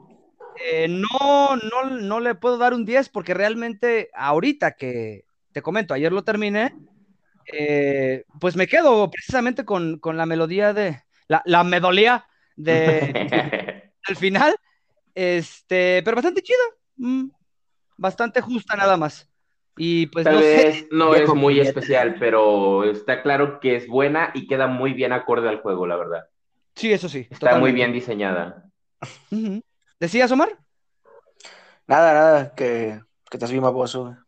Eh, no, no, no le puedo dar un 10 porque realmente ahorita que te comento, ayer lo terminé, eh, pues me quedo precisamente con, con la melodía de, la, la melodía de, del final, este, pero bastante chida, mm, bastante justa nada más. Y pues Tal no sé, no es muy especial, pero está claro que es buena y queda muy bien acorde al juego, la verdad. sí, eso sí. Está muy bien diseñada. ¿Decías, Omar? Nada, nada, que, que estás bien baboso, güey.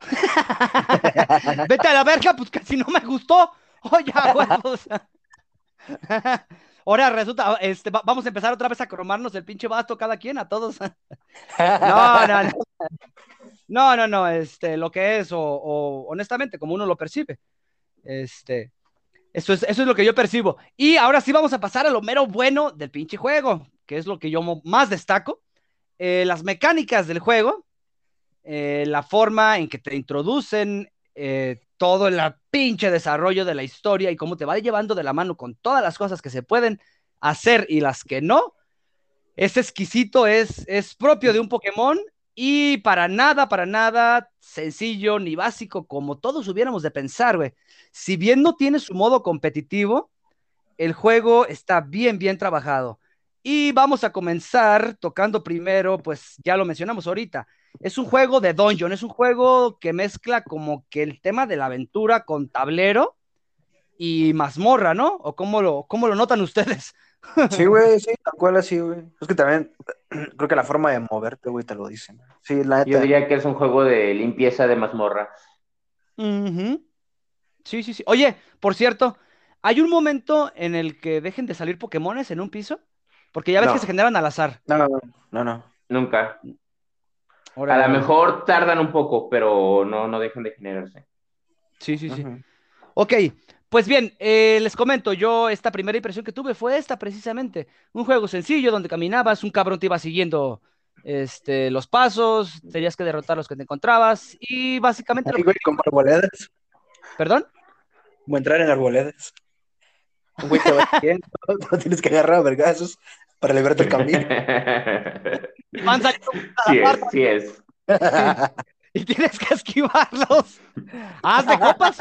Vete a la verga, pues casi no me gustó. Oye, huevos. Ahora resulta, este, va- vamos a empezar otra vez a cromarnos el pinche basto cada quien, a todos. No, no, no. No, no, no, este, lo que es, o, o honestamente, como uno lo percibe. Este, eso es, eso es lo que yo percibo. Y ahora sí vamos a pasar a lo mero bueno del pinche juego, que es lo que yo más destaco. Eh, las mecánicas del juego, eh, la forma en que te introducen eh, todo el pinche desarrollo de la historia y cómo te va llevando de la mano con todas las cosas que se pueden hacer y las que no. Es exquisito, es, es propio de un Pokémon y para nada, para nada sencillo ni básico como todos hubiéramos de pensar, güey. Si bien no tiene su modo competitivo, el juego está bien, bien trabajado. Y vamos a comenzar tocando primero, pues ya lo mencionamos ahorita, es un juego de dungeon, es un juego que mezcla como que el tema de la aventura con tablero y mazmorra, ¿no? ¿O cómo lo, cómo lo notan ustedes? Sí, güey, sí, tal cual así, güey. Es que también creo que la forma de moverte, güey, te lo dicen. Sí, la Yo diría que es un juego de limpieza de mazmorra. Sí, sí, sí. Oye, por cierto, ¿hay un momento en el que dejen de salir Pokémones en un piso? Porque ya ves No. que se generan al azar. No, no, no, no. Nunca. A lo mejor tardan un poco, pero no, no dejan de generarse. Sí, sí, sí. Ujú. Ok, pues bien, eh, les comento, yo esta primera impresión que tuve fue esta precisamente, un juego sencillo donde caminabas, un cabrón te iba siguiendo este, los pasos, tenías que derrotar a los que te encontrabas y básicamente Ay, güey, como arboledas. ¿Perdón? Como entrar en arboledas. Un güey te va siguiendo, no tienes que agarrar a vergazos para liberarte el camino. Van saliendo sí es, sí es. y tienes que esquivarlos. Haz de copas.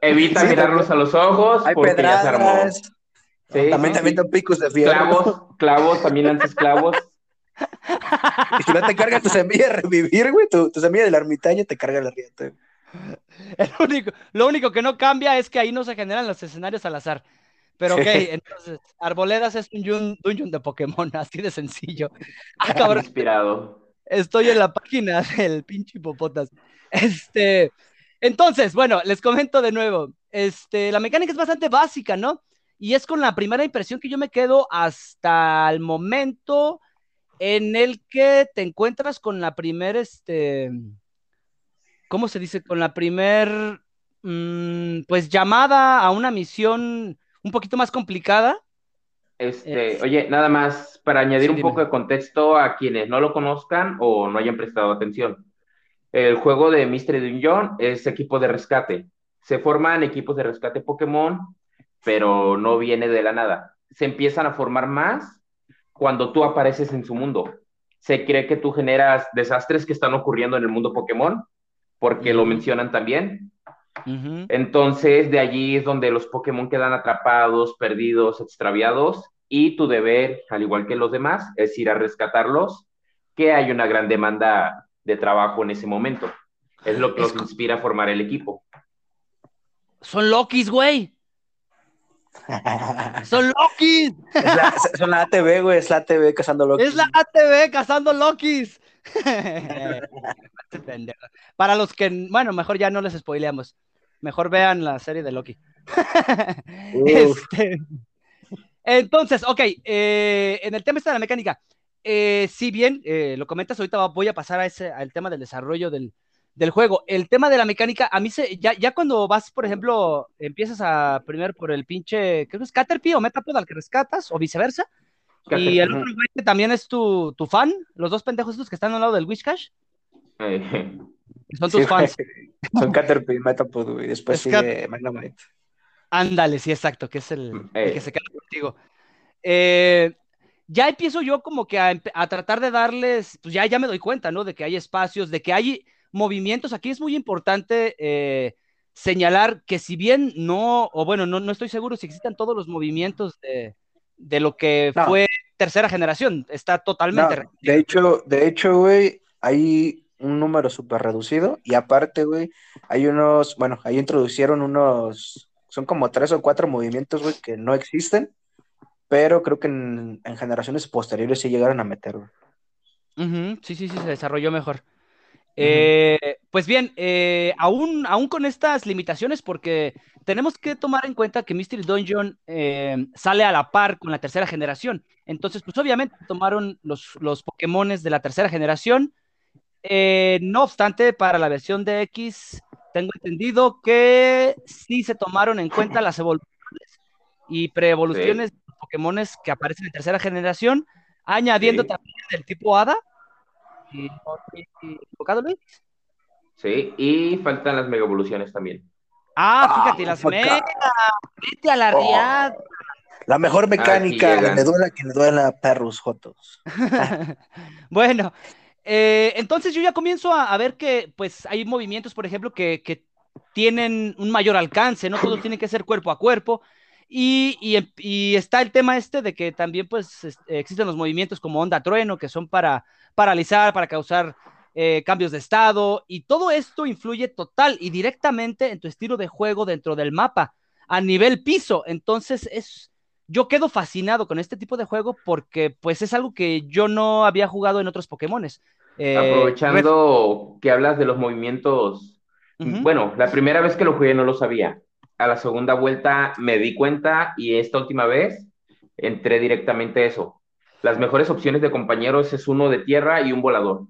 Evita Sí, mirarlos a los ojos Hay porque ya se armó. pedradas. Sí, También sí, te avientan picos de fierro. Clavos, clavos, también lanzas clavos. Y si no te carga tu semilla de revivir, güey, tu, tu semilla del ermitaño te carga la rieta. El único, lo único que no cambia es que ahí no se generan los escenarios al azar. Pero ok, entonces, Arboledas es un dungeon de Pokémon, así de sencillo. Ah, cabrón, Inspirado. estoy en la página del pinche hipopotas. Este, entonces, bueno, les comento de nuevo. Este, la mecánica es bastante básica, ¿no? Y es con la primera impresión que yo me quedo hasta el momento en el que te encuentras con la primera, este, ¿cómo se dice? Con la primer, mm, pues llamada a una misión un poquito más complicada Este, oye, nada más para añadir Sí, un dime. poco de contexto a quienes no lo conozcan o no hayan prestado atención. El juego de Mystery Dungeon es equipo de rescate. Se forman equipos de rescate Pokémon, pero no viene de la nada. Se empiezan a formar más cuando tú apareces en su mundo. Se cree que tú generas desastres que están ocurriendo en el mundo Pokémon, porque lo mencionan también. Entonces, de allí es donde los Pokémon quedan atrapados, perdidos, extraviados, y tu deber, al igual que los demás, es ir a rescatarlos, que hay una gran demanda de trabajo en ese momento. Es lo que Es los inspira a formar el equipo. Son Lokis, güey. Son Lokis. Es la, son la ATV, güey, es la ATV cazando locos. Es la ATV cazando Lokis. Para los que, bueno, mejor ya no les spoileamos. Mejor vean la serie de Loki. Este, entonces, ok, eh, en el tema este de la mecánica, eh, si bien eh, lo comentas, ahorita voy a pasar a ese, al tema del desarrollo del, del juego. El tema de la mecánica, a mí se, ya, ya cuando vas, por ejemplo, empiezas a primero por el pinche, creo que es Caterpie o Metapod al que rescatas, o viceversa, y el otro güey que también es tu, tu fan, los dos pendejos estos que están al lado del Wishcash, Eh, son tus Sí, fans. Son Caterpie, Metapod, güey. Después sigue Magnemite. Ándale, sí, exacto, que es el, el Eh. que se queda contigo. Eh, ya empiezo yo como que a, a tratar de darles, pues ya, ya me doy cuenta, ¿no? De que hay espacios, de que hay movimientos. Aquí es muy importante eh, señalar que si bien no, o bueno, no, no estoy seguro si existen todos los movimientos de, de lo que No. fue tercera generación, está totalmente... No, de hecho, de hecho, güey, hay un número súper reducido y aparte, güey, hay unos, bueno, ahí introducieron unos, son como tres o cuatro movimientos, güey, que no existen, pero creo que en, en generaciones posteriores sí llegaron a meter, güey. Ujú, Sí, sí, sí, se desarrolló mejor. Eh, pues bien, eh, aún, aún con estas limitaciones, porque tenemos que tomar en cuenta que Mystery Dungeon eh, sale a la par con la tercera generación. Entonces, pues obviamente tomaron los, los Pokémones de la tercera generación. Eh, no obstante, para la versión de X, tengo entendido que sí se tomaron en cuenta las evoluciones y preevoluciones de los Pokémones que aparecen en tercera generación, añadiendo Sí. también el tipo Hada. Equivocado, Luis. sí, y faltan las mega evoluciones también. Ah, Ah, fíjate, las acá. megas. Vete a la Oh. riad. La mejor mecánica, llegan. me duela que me duela perros jotos. bueno, eh, entonces yo ya comienzo a, a ver que pues hay movimientos, por ejemplo, que, que tienen un mayor alcance, no todos tienen que ser cuerpo a cuerpo. Y, y- y está el tema este de que también pues es- existen los movimientos como onda trueno, que son para paralizar, para causar eh, cambios de estado, y todo esto influye total y directamente en tu estilo de juego dentro del mapa, a nivel piso. Entonces es, yo quedo fascinado con este tipo de juego porque pues es algo que yo no había jugado en otros Pokémones. Eh, Aprovechando que hablas de los movimientos, bueno, la primera vez que lo jugué no lo sabía. A la segunda vuelta me di cuenta y esta última vez entré directamente a eso. Las mejores opciones de compañeros es uno de tierra y un volador,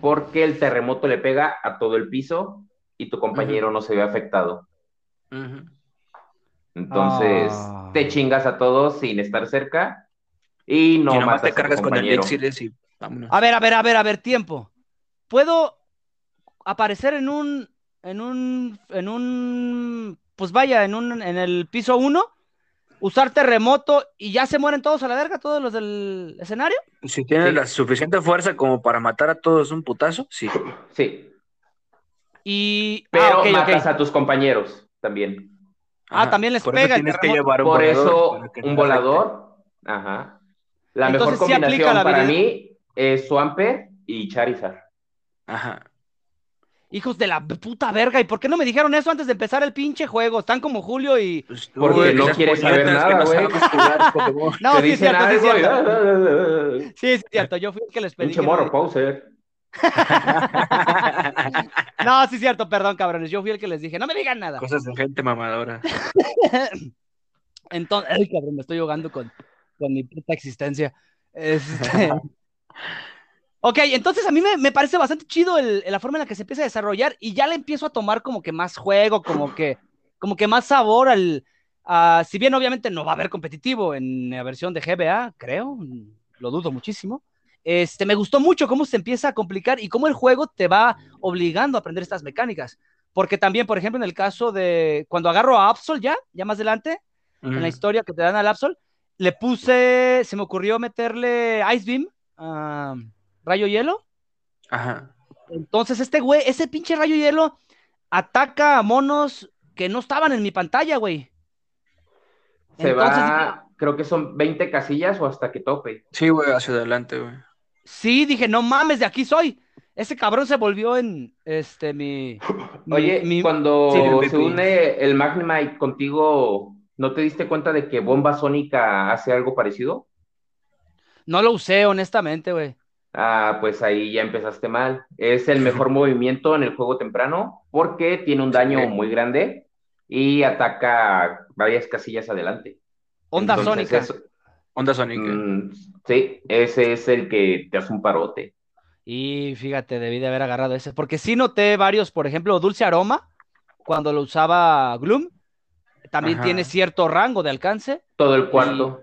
porque el terremoto le pega a todo el piso y tu compañero no se ve afectado. Entonces te chingas a todos sin estar cerca y no y matas te a tu cargas con el y vámonos. A ver, a ver, a ver, a ver, tiempo. ¿Puedo aparecer en un, en un, en un, pues vaya, en un, en el piso 1, usar terremoto y ya se mueren todos a la verga, todos los del escenario? Si tienes Sí. la suficiente fuerza como para matar a todos un putazo, sí. Sí, Y, pero ah, ok. matas a tus compañeros también. Ah, también les por pega eso el tienes que terremoto. llevar un Por volador eso, un volador, ajá. La Entonces, mejor sí aplica combinación la para mí es Swampert y Charizard. Ajá. Hijos de la puta verga, ¿y por qué no me dijeron eso antes de empezar el pinche juego? Están como Julio y... Pues tú, Porque no quieres saber nada, no güey. No, Te sí es cierto, sí es cierto. Sí, es cierto, yo fui el que les pedí. Pinche no- morro, Pauser. No, sí es cierto, perdón, cabrones, yo fui el que les dije, no me digan nada. Cosas de gente mamadora. Entonces, ay, cabrón, me estoy jugando con, con mi puta existencia. Este... ok, entonces a mí me, me parece bastante chido el- la forma en la que se empieza a desarrollar y ya le empiezo a tomar como que más juego, como que, como que más sabor al, si bien obviamente no va a haber competitivo en la versión de GBA, creo, lo dudo muchísimo. Este, me gustó mucho cómo se empieza a complicar y cómo el juego te va obligando a aprender estas mecánicas. Porque también, por ejemplo, en el caso de cuando agarro a Absol ya, ya más adelante, en la historia que te dan al Absol, le puse, se me ocurrió meterle Ice Beam, ah, rayo hielo. Ajá. Entonces, este güey, ese pinche rayo hielo ataca a monos que no estaban en mi pantalla, güey. Se Entonces, va, creo que son 20 casillas o hasta que tope. Sí, güey, hacia adelante, güey. Sí, dije, no mames, de aquí soy. Ese cabrón se volvió en este mi. Oye, mi- cuando sí, se une el Magnemite contigo, ¿no te diste cuenta de que Bomba Sónica hace algo parecido? No lo usé, honestamente, güey. Ah, pues ahí ya empezaste mal. Es el mejor movimiento en el juego temprano porque tiene un daño Sí. muy grande y ataca varias casillas adelante. Onda Entonces, sónica. eso- Onda Sonic. mm, sí, ese es el que te hace un parote. Y fíjate, debí de haber agarrado ese. Porque sí noté varios, por ejemplo, Dulce Aroma, cuando lo usaba Gloom, también Ajá. tiene cierto rango de alcance. Todo el cuarto.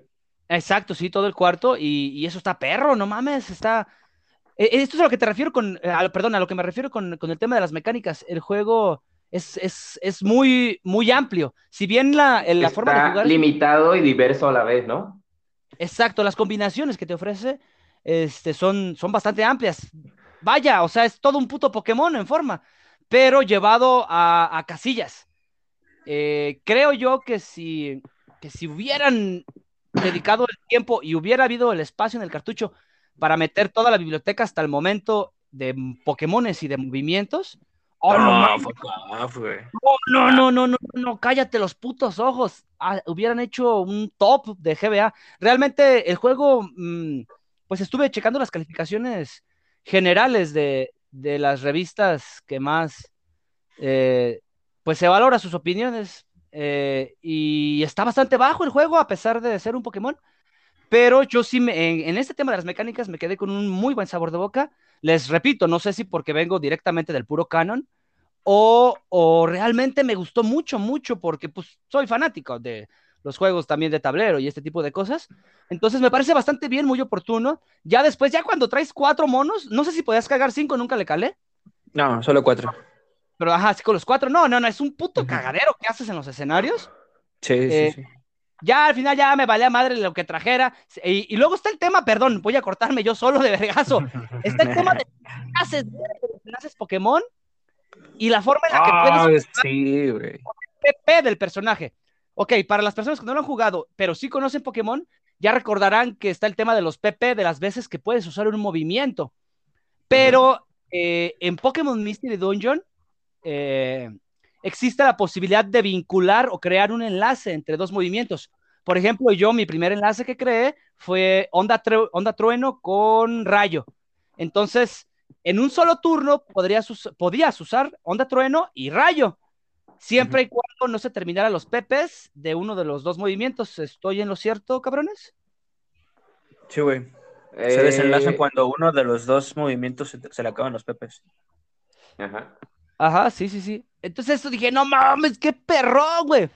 Exacto, sí, todo el cuarto. Y, y eso está perro, no mames, está. Eh, Esto es a lo que te refiero con. eh, a- perdón, a lo que me refiero con, con el tema de las mecánicas. El juego es, es, es muy, muy amplio. Si bien la, la Está forma de jugar. limitado y diverso a la vez, ¿no? Exacto, las combinaciones que te ofrece este, son, son bastante amplias. Vaya, o sea, es todo un puto Pokémon en forma, pero llevado a, a casillas. Eh, creo yo que si, que si hubieran dedicado el tiempo y hubiera habido el espacio en el cartucho para meter toda la biblioteca hasta el momento de Pokémones y de movimientos. Oh, no, no, no, no, no, no, cállate los putos ojos. Ah, hubieran hecho un top de GBA. Realmente el juego, mm, pues estuve checando las calificaciones generales de, de las revistas que más, eh, pues se valora sus opiniones. Eh, y está bastante bajo el juego a pesar de ser un Pokémon. Pero yo sí, me- en, en este tema de las mecánicas me quedé con un muy buen sabor de boca. Les repito, no sé si porque vengo directamente del puro canon o, o realmente me gustó mucho, mucho porque pues soy fanático de los juegos también de tablero y este tipo de cosas. Entonces me parece bastante bien, muy oportuno. Ya después, ya cuando traes cuatro monos, no sé si podías cargar cinco, nunca le calé. No, solo cuatro. Pero ajá, sí, con los cuatro, no, no, no, es un puto cagadero que haces en los escenarios. Sí, Eh, sí, sí. Ya al final ya me valía madre lo que trajera. Y, y luego está el tema, perdón, voy a cortarme yo solo de vergazo. Está el tema de haces, haces Pokémon y la forma en la que Ah, puedes sí, güey. PP del personaje. Ok, para las personas que no lo han jugado, pero sí conocen Pokémon, ya recordarán que está el tema de los PP, de las veces que puedes usar un movimiento. Pero eh, en Pokémon Mystery Dungeon eh, existe la posibilidad de vincular o crear un enlace entre dos movimientos. Por ejemplo, yo mi primer enlace que creé fue Onda, onda Trueno con Rayo. Entonces, en un solo turno podrías us- podías usar Onda Trueno y Rayo, siempre y cuando no se terminaran los pepes de uno de los dos movimientos. ¿Estoy en lo cierto, cabrones? Sí, güey. Se desenlaza Eh, cuando uno de los dos movimientos se, se le acaban los pepes. ajá. Ajá, sí, sí, sí. Entonces esto dije, no mames, qué perro, güey.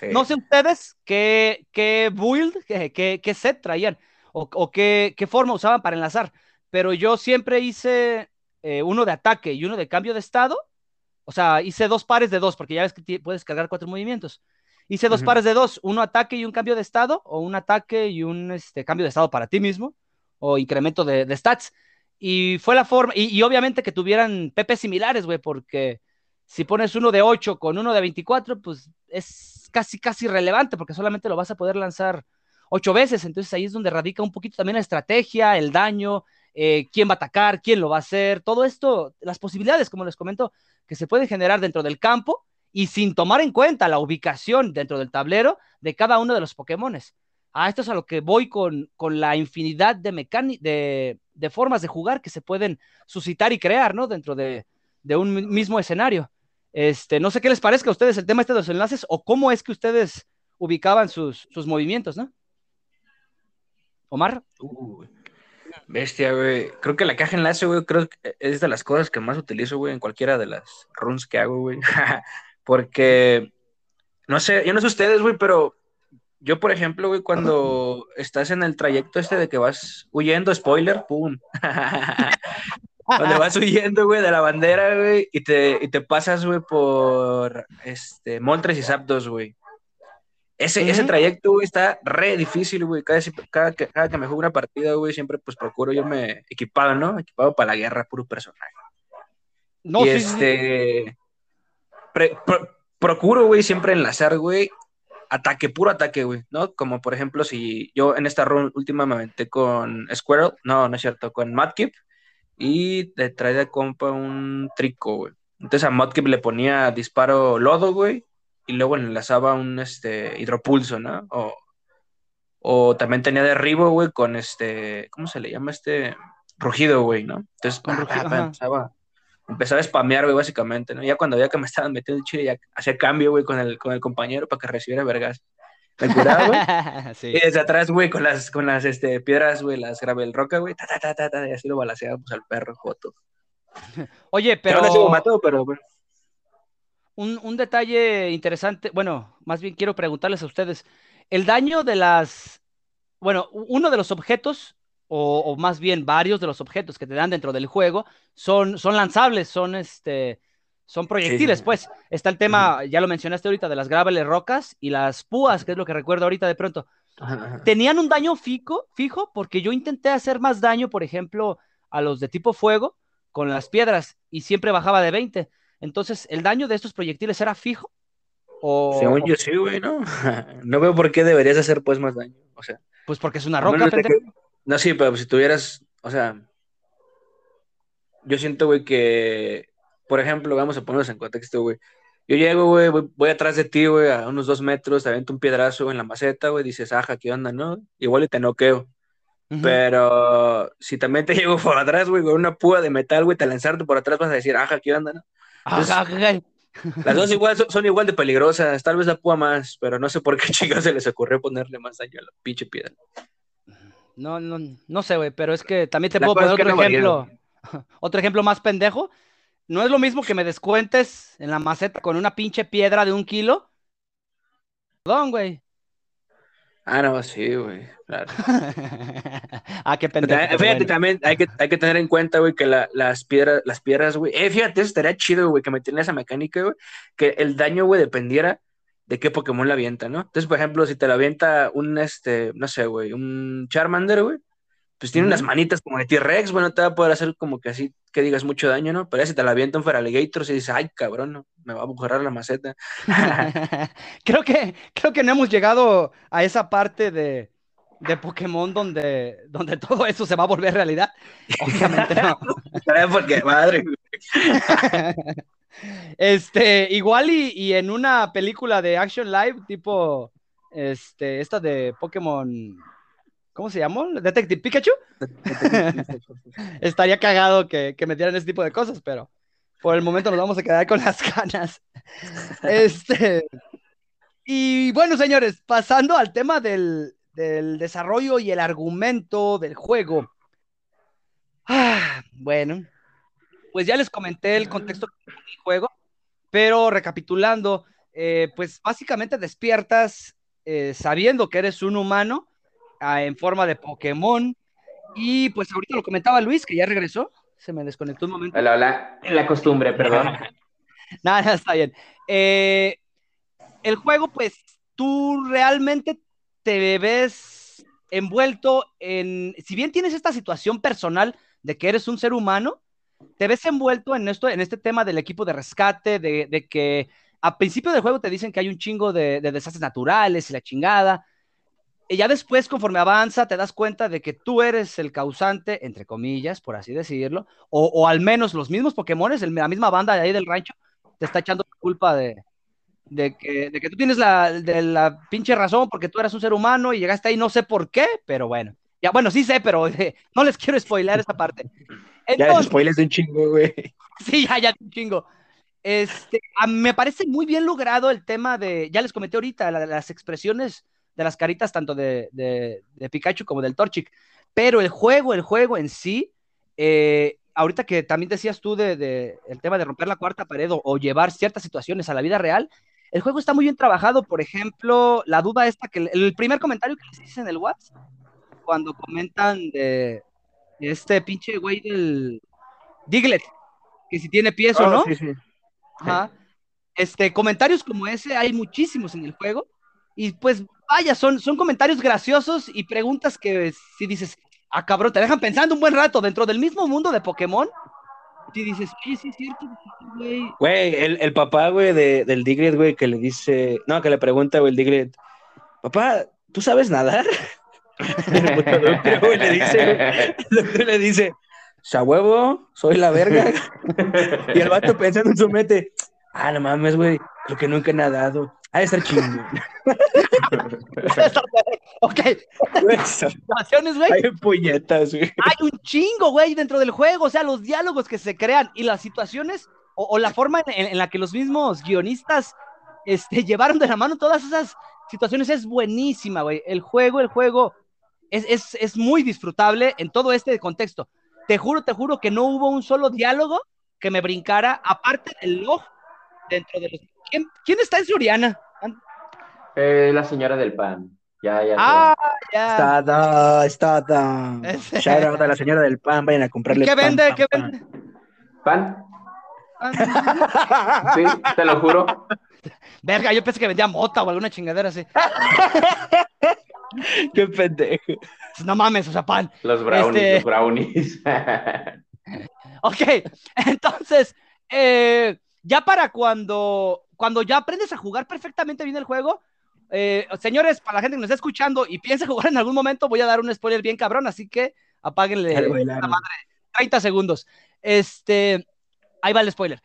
Sí. No sé ustedes qué, qué build, qué, qué- qué set traían o, o qué, qué forma usaban para enlazar, pero yo siempre hice eh, uno de ataque y uno de cambio de estado. O sea, hice dos pares de dos, porque ya ves que puedes cargar cuatro movimientos. Hice dos pares de dos, uno ataque y un cambio de estado, o un ataque y un este, cambio de estado para ti mismo, o incremento de, de stats. Y fue la forma, y, obviamente que tuvieran PP similares, güey, porque si pones uno de 8 con uno de 24, pues es casi, casi irrelevante, porque solamente lo vas a poder lanzar ocho veces. Entonces ahí es donde radica un poquito también la estrategia, el daño, eh, quién va a atacar, quién lo va a hacer, todo esto, las posibilidades, como les comento, que se pueden generar dentro del campo y sin tomar en cuenta la ubicación dentro del tablero de cada uno de los Pokémones. A esto es a lo que voy con, con la infinidad de, de, de formas de jugar que se pueden suscitar y crear, ¿no? Dentro de, de un mi- mismo escenario. Este, no sé qué les parezca a ustedes el tema este de los enlaces o cómo es que ustedes ubicaban sus, sus movimientos, ¿no? Omar. Bestia, güey. Creo que la caja enlace, güey, creo que es de las cosas que más utilizo, güey, en cualquiera de las runs que hago, güey. Porque no sé, yo no sé ustedes, güey, pero yo, por ejemplo, güey, cuando estás en el trayecto este de que vas huyendo, spoiler, pum. cuando vas huyendo, güey, de la bandera, güey, y te, y te pasas, güey, por este, Moltres y Zapdos, güey. Ese, ese trayecto, güey, está re difícil, güey. Cada, cada, que, cada que me juego una partida, güey, siempre pues procuro yo me equipado, ¿no? Equipado para la guerra, puro personaje. No, y este. procuro, güey, siempre enlazar, güey, ataque, puro ataque, güey, ¿no? Como por ejemplo, si yo en esta run última me aventé con Squirrel, no, no es cierto, con Mudkip, y le trae de compa un trico, güey. Entonces a Mudkip le ponía disparo lodo, güey, y luego enlazaba un este, hidropulso, ¿no? O, o también tenía derribo, güey, con este, ¿cómo se le llama este? Rugido, güey, ¿no? Entonces, con rugido, empezaba a spamear, güey, básicamente, ¿no? Ya cuando veía que me estaban metiendo el chile, ya hacía cambio, güey, con el, con el compañero para que recibiera vergas. Me curaba, güey. sí. Y desde atrás, güey, con las, con las este, piedras, güey, las gravel roca, güey, ta, ta, ta, ta, ta, y así lo balaseábamos al perro, joto. Oye, pero... no pero... Un, un detalle interesante, bueno, más bien quiero preguntarles a ustedes, el daño de las, bueno, uno de los objetos o, más bien varios de los objetos que te dan dentro del juego son, son lanzables, son este, son proyectiles, pues. Está el tema, ya lo mencionaste ahorita, de las graveles rocas y las púas, que es lo que recuerdo ahorita de pronto. Tenían un daño fijo, fijo, porque yo intenté hacer más daño, por ejemplo, a los de tipo fuego con las piedras y siempre bajaba de 20. Entonces, ¿el daño de estos proyectiles era fijo? O, Según yo sí, güey, ¿no? no veo por qué deberías hacer pues más daño. O sea, pues porque es una roca, no, sí, pero si tuvieras, o sea, yo siento, güey, que, por ejemplo, vamos a ponernos en contexto, güey. Yo llego, güey, voy, atrás de ti, güey, a unos dos metros, te aviento un piedrazo en la maceta, güey, dices, aja, ¿qué onda, no? Igual y te noqueo. Pero si también te llego por atrás, güey, con una púa de metal, güey, te lanzarte por atrás vas a decir, aja, ¿qué onda, no? las dos igual son, igual de peligrosas, tal vez la púa más, pero no sé por qué chicos se les ocurrió ponerle más daño a la pinche piedra. No, no, no sé, güey, pero es que también te puedo poner otro ejemplo. otro ejemplo más pendejo. No es lo mismo que me descuentes en la maceta con una pinche piedra de un kilo. Perdón, güey. Ah, no, sí, güey. Claro. ah, qué pendejo. fíjate, también hay que, hay que tener en cuenta, güey, que las piedras, las piedras, güey. Eh, fíjate, eso estaría chido, güey, que me esa mecánica, güey. Que el daño, güey, dependiera de qué Pokémon la avienta, ¿no? Entonces, por ejemplo, si te la avienta un, este, no sé, güey, un Charmander, güey, pues tiene unas manitas como de T-Rex, bueno, te va a poder hacer como que así, que digas mucho daño, ¿no? Pero si te la avienta un Feraligatr, se dice, ay, cabrón, no, me va a borrar la maceta. creo, que, creo que no hemos llegado a esa parte de, de Pokémon donde, donde todo eso se va a volver realidad. Obviamente no. Porque, madre. Este, igual y, en una película de Action Live, tipo, este, esta de Pokémon, ¿cómo se llamó? Detective Pikachu. Estaría cagado que, que metieran ese tipo de cosas, pero por el momento nos vamos a quedar con las ganas. Este, y bueno, señores, pasando al tema del, del desarrollo y el argumento del juego. Ah, bueno, pues ya les comenté el contexto del juego, pero recapitulando, eh, pues básicamente despiertas eh, sabiendo que eres un humano ah, en forma de Pokémon. Y pues ahorita lo comentaba Luis, que ya regresó. Se me desconectó un momento. Hola, hola. La costumbre, perdón. Nada, está bien. Eh, el juego, pues tú realmente te ves envuelto en, si bien tienes esta situación personal de que eres un ser humano, te ves envuelto en esto, en este tema del equipo de rescate, de, que a principio del juego te dicen que hay un chingo de, desastres naturales y la chingada. Y ya después, conforme avanza, te das cuenta de que tú eres el causante, entre comillas, por así decirlo, o, al menos los mismos Pokémones, la misma banda de ahí del rancho, te está echando culpa de, que, tú tienes la, pinche razón porque tú eras un ser humano y llegaste ahí, no sé por qué, pero bueno. Ya, bueno, sí sé, pero no les quiero spoiler esta parte. Ya spoilers de un chingo, güey. Sí, ya, ya de un chingo. Este, me parece muy bien logrado el tema de, ya les comenté ahorita, las expresiones de las caritas tanto de, de, Pikachu como del Torchic, pero el juego, el juego en sí, eh, ahorita que también decías tú de, el tema de romper la cuarta pared o, llevar ciertas situaciones a la vida real, el juego está muy bien trabajado. Por ejemplo, la duda esta que el primer comentario que les hice en el WhatsApp, cuando comentan de este pinche güey del Diglett, que si tiene pies o Oh, no. sí, sí. Ajá. Este, comentarios como ese hay muchísimos en el juego. Y pues, vaya, son, son comentarios graciosos y preguntas que si dices, ah, cabrón, te dejan pensando un buen rato dentro del mismo mundo de Pokémon. Si dices, oye, sí es cierto, güey. Güey, el, el papá, güey, de, del Diglett, güey, que le dice, no, que le pregunta, güey, el Diglett, papá, ¿tú sabes nadar? El le dice, el doctor le dice, "Sa huevo, soy la verga. Y el vato pensando en su mente, ah, no mames, güey, creo que nunca he nadado. Ha de estar chingón. ok, Güey, situaciones, güey. Hay puñetas, güey. hay un chingo, güey, dentro del juego. O sea, los diálogos que se crean y las situaciones o, o la forma en- en la que los mismos guionistas este, llevaron de la mano todas esas situaciones es buenísima, güey. El juego, el juego es, es, es muy disfrutable en todo este contexto. Te juro, te juro que no hubo un solo diálogo que me brincara, aparte del log dentro de los... ¿Quién, quién está en Soriana? Eh, la señora del pan. Ya, ya. Ah, ya. Está da, está da. Ese. Shout out a la señora del pan, vayan a comprarle ¿Qué pan, vende? pan, ¿Qué pan. vende? ¿Pan? Ah, Sí, te lo juro. Verga, yo pensé que vendía mota o alguna chingadera así. Qué pendejo. No mames, o sea, pan. Los brownies, Este- los brownies. Ok, entonces, eh, ya para cuando, cuando ya aprendes a jugar perfectamente bien el juego, eh, señores, para la gente que nos está escuchando y piensa jugar en algún momento, voy a dar un spoiler bien cabrón, así que apáguenle la madre, 30 segundos. Este, ahí va el spoiler.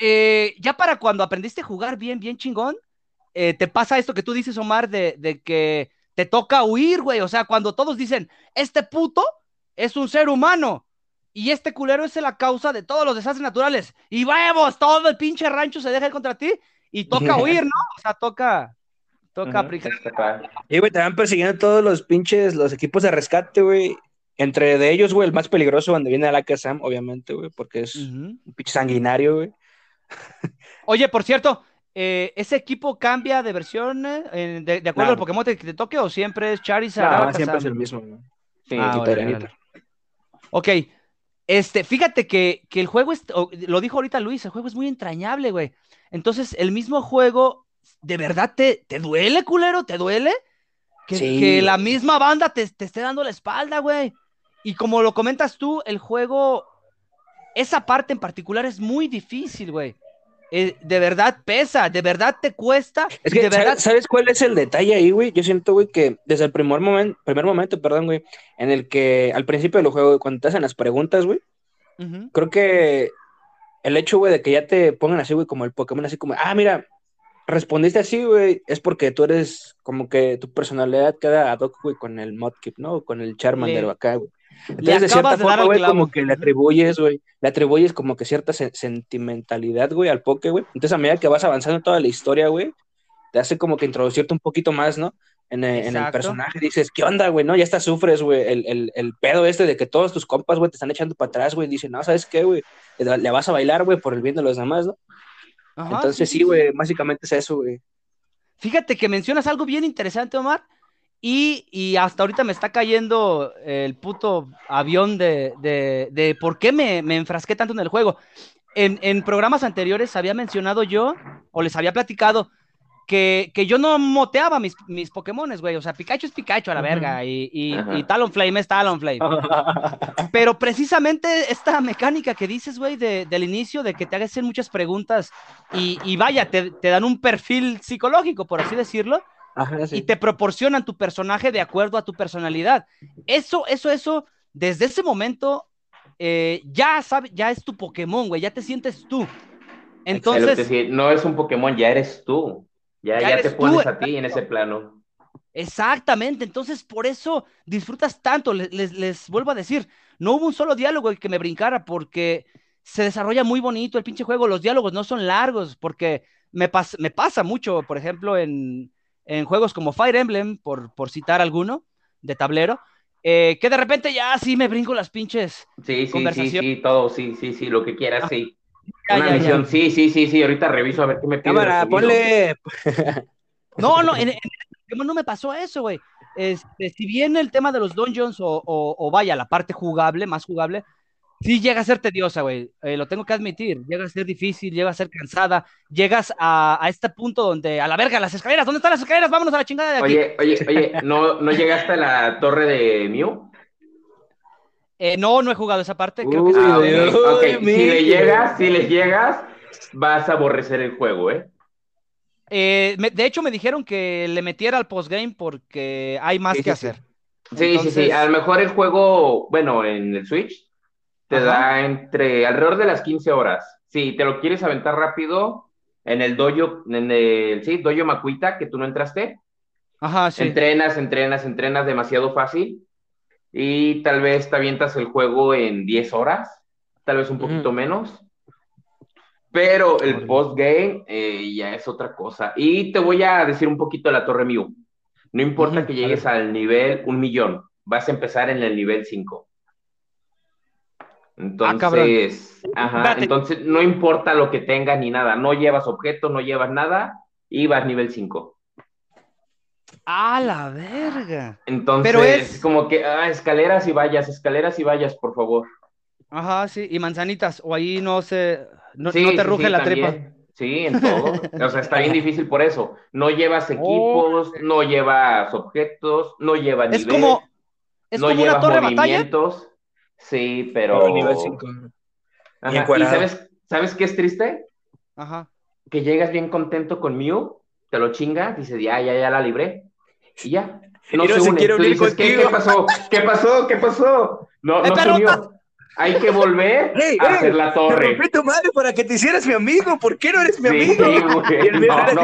Eh, ya para cuando aprendiste a jugar bien, bien chingón, eh, te pasa esto que tú dices, Omar, de, de que te toca huir, güey. O sea, cuando todos dicen, este puto es un ser humano y este culero es la causa de todos los desastres naturales. Y vamos, todo el pinche rancho se deja ir contra ti y toca huir, ¿no? O sea, toca, toca aplicar. escapar. Y, güey, te van persiguiendo todos los pinches, los equipos de rescate, güey. Entre de ellos, güey, el más peligroso donde viene Alaka Sam, obviamente, güey, porque es un pinche sanguinario, güey. Oye, por cierto, eh, ¿ese equipo cambia de versión eh, de, de acuerdo al Pokémon que te toque o siempre es Charizard? Siempre es el mismo, güey. Sí, Ah. Ok, este, fíjate que, que el juego, es, lo dijo ahorita Luis, el juego es muy entrañable, güey. Entonces, el mismo juego, ¿de verdad te, te duele, culero? ¿Te duele? Que, Sí. que la misma banda te, te esté dando la espalda, güey. Y como lo comentas tú, el juego, esa parte en particular es muy difícil, güey. Eh, de verdad pesa, de verdad te cuesta. Es que, de verdad, ¿sabes, cuál es el detalle ahí, güey? Yo siento, güey, que desde el primer momento, primer momento, perdón, güey, en el que al principio del juego, cuando te hacen las preguntas, güey, creo que el hecho, güey, de que ya te pongan así, güey, como el Pokémon, así como, ah, mira, respondiste así, güey, es porque tú eres como que tu personalidad queda ad hoc, güey, con el Mudkip, ¿no? Con el Charmander o acá, güey. Entonces, de cierta de forma, güey, como que le atribuyes, güey, le atribuyes como que cierta se- sentimentalidad, güey, al Poké, güey. Entonces, a medida que vas avanzando en toda la historia, güey, te hace como que introducirte un poquito más, ¿no? En, eh, en el personaje, dices, ¿qué onda, güey? ¿No? Ya hasta sufres, güey, el, el, el pedo este de que todos tus compas, güey, te están echando para atrás, güey. Dicen, no, ¿sabes qué, güey? Le vas a bailar, güey, por el bien de los demás, ¿no? Ajá, Entonces, sí, güey, básicamente es eso, güey. Fíjate que mencionas algo bien interesante, Omar, y, y hasta ahorita me está cayendo el puto avión de, de, de por qué me, me enfrasqué tanto en el juego. En, en programas anteriores había mencionado yo, o les había platicado, que, que yo no moteaba mis, mis Pokémones, güey. O sea, Pikachu es Pikachu a la verga, y, y, y Talonflame es Talonflame. Pero precisamente esta mecánica que dices, güey, de- del inicio, de que te hagas hacer muchas preguntas y, y vaya, te, te dan un perfil psicológico, por así decirlo, Ajá, sí. y te proporcionan tu personaje de acuerdo a tu personalidad. Eso, eso, eso, desde ese momento, eh, ya sabes, ya es tu Pokémon, güey, ya te sientes tú. Entonces, decía, no es un Pokémon, ya eres tú. Ya, Ya ya, eres te tú, pones a ti en ese plano. Exactamente, entonces por eso disfrutas tanto. Les, les, les vuelvo a decir, no hubo un solo diálogo que me brincara porque se desarrolla muy bonito el pinche juego. Los diálogos no son largos porque me, pas- me pasa mucho, por ejemplo, en, en juegos como Fire Emblem, por, por citar alguno de tablero, eh, que de repente ya sí me brinco las pinches. Sí, sí, sí, Conversación. sí, todo, sí, sí, sí, lo que quieras, sí. Ya, Una ya, ya. misión, sí, sí, sí, sí, ahorita reviso a ver qué me pide. Cámara, ponle. No, no, en, en Pokémon no me pasó eso, güey. Este, si bien el tema de los dungeons o, o- o vaya, la parte jugable, más jugable, sí llega a ser tediosa, güey. Eh, lo tengo que admitir. Llega a ser difícil, llega a ser cansada. Llegas a, a este punto donde, a la verga, las escaleras, ¿dónde están las escaleras? Vámonos a la chingada de aquí. Oye, oye, oye, ¿no, ¿no llegaste a la torre de Mew? Eh, no, no he jugado esa parte. Creo que. Ah, ok. Si le llegas, si le llegas, vas a aborrecer el juego, ¿eh? Eh, me- de hecho, me dijeron que le metiera al postgame porque hay más Sí, que sí, hacer. Sí, sí, sí. A lo mejor el juego, bueno, en el Switch, te Ajá. da entre alrededor de las 15 horas. Si te lo quieres aventar rápido, en el dojo, en el, sí, dojo Makuita, que tú no entraste, Ajá, sí. entrenas, entrenas, entrenas demasiado fácil y tal vez te avientas el juego en 10 horas, tal vez un poquito menos. Pero el postgame eh, ya es otra cosa. Y te voy a decir un poquito de la Torre Mew. No importa que llegues al nivel un millón, vas a empezar en el nivel 5. Ah. Entonces, ajá, entonces no importa lo que tengas ni nada, no llevas objetos, no llevas nada y vas nivel 5. ¡A la verga! Entonces, Pero es- como que, ah, escaleras y vallas, escaleras y vallas, por favor. Ajá, sí. Y manzanitas. O ahí no se. No, Sí, no te sí, ruge sí, la también. tripa. Sí, en todo. O sea, está bien difícil por eso. No llevas equipos, no llevas objetos, no llevas Es nivel, como. Es no como una llevas torre de batalla. Sí, pero... Pero nivel 5. Ajá, Y ¿Y sabes, sabes qué es triste? Ajá. Que llegas bien contento con Mew, te lo chingas, dices, ya, ya, ya la libré, y ya. No Y no se se une. quiere unir dices, ¿qué, qué pasó? ¿Qué pasó? ¿Qué pasó? No, Eh, no se unió. Hay que volver Ey, a ey, hacer la Te torre. rompí tu madre para que te hicieras mi amigo. ¿Por qué no eres mi Sí, amigo? güey, no, así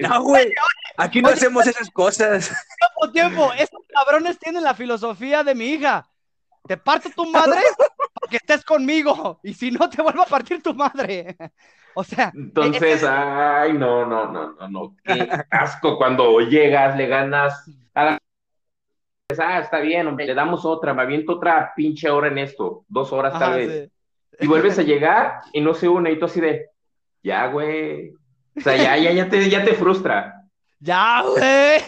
no güey. Aquí no hacemos esas cosas. Tiempo, tiempo. Estos cabrones tienen la filosofía de mi hija. Te parto tu madre para que estés conmigo. Y si no, te vuelvo a partir tu madre. O sea, Entonces, ay, no, no, no, no, no, qué asco cuando llegas, le ganas a la... Ah, está bien, le damos otra, me aviento otra pinche hora en esto, dos horas tal vez, sí. y vuelves a llegar y no se une, y tú así de, ya, güey, o sea, ya, ya, ya te, ya te frustra. Ya, güey.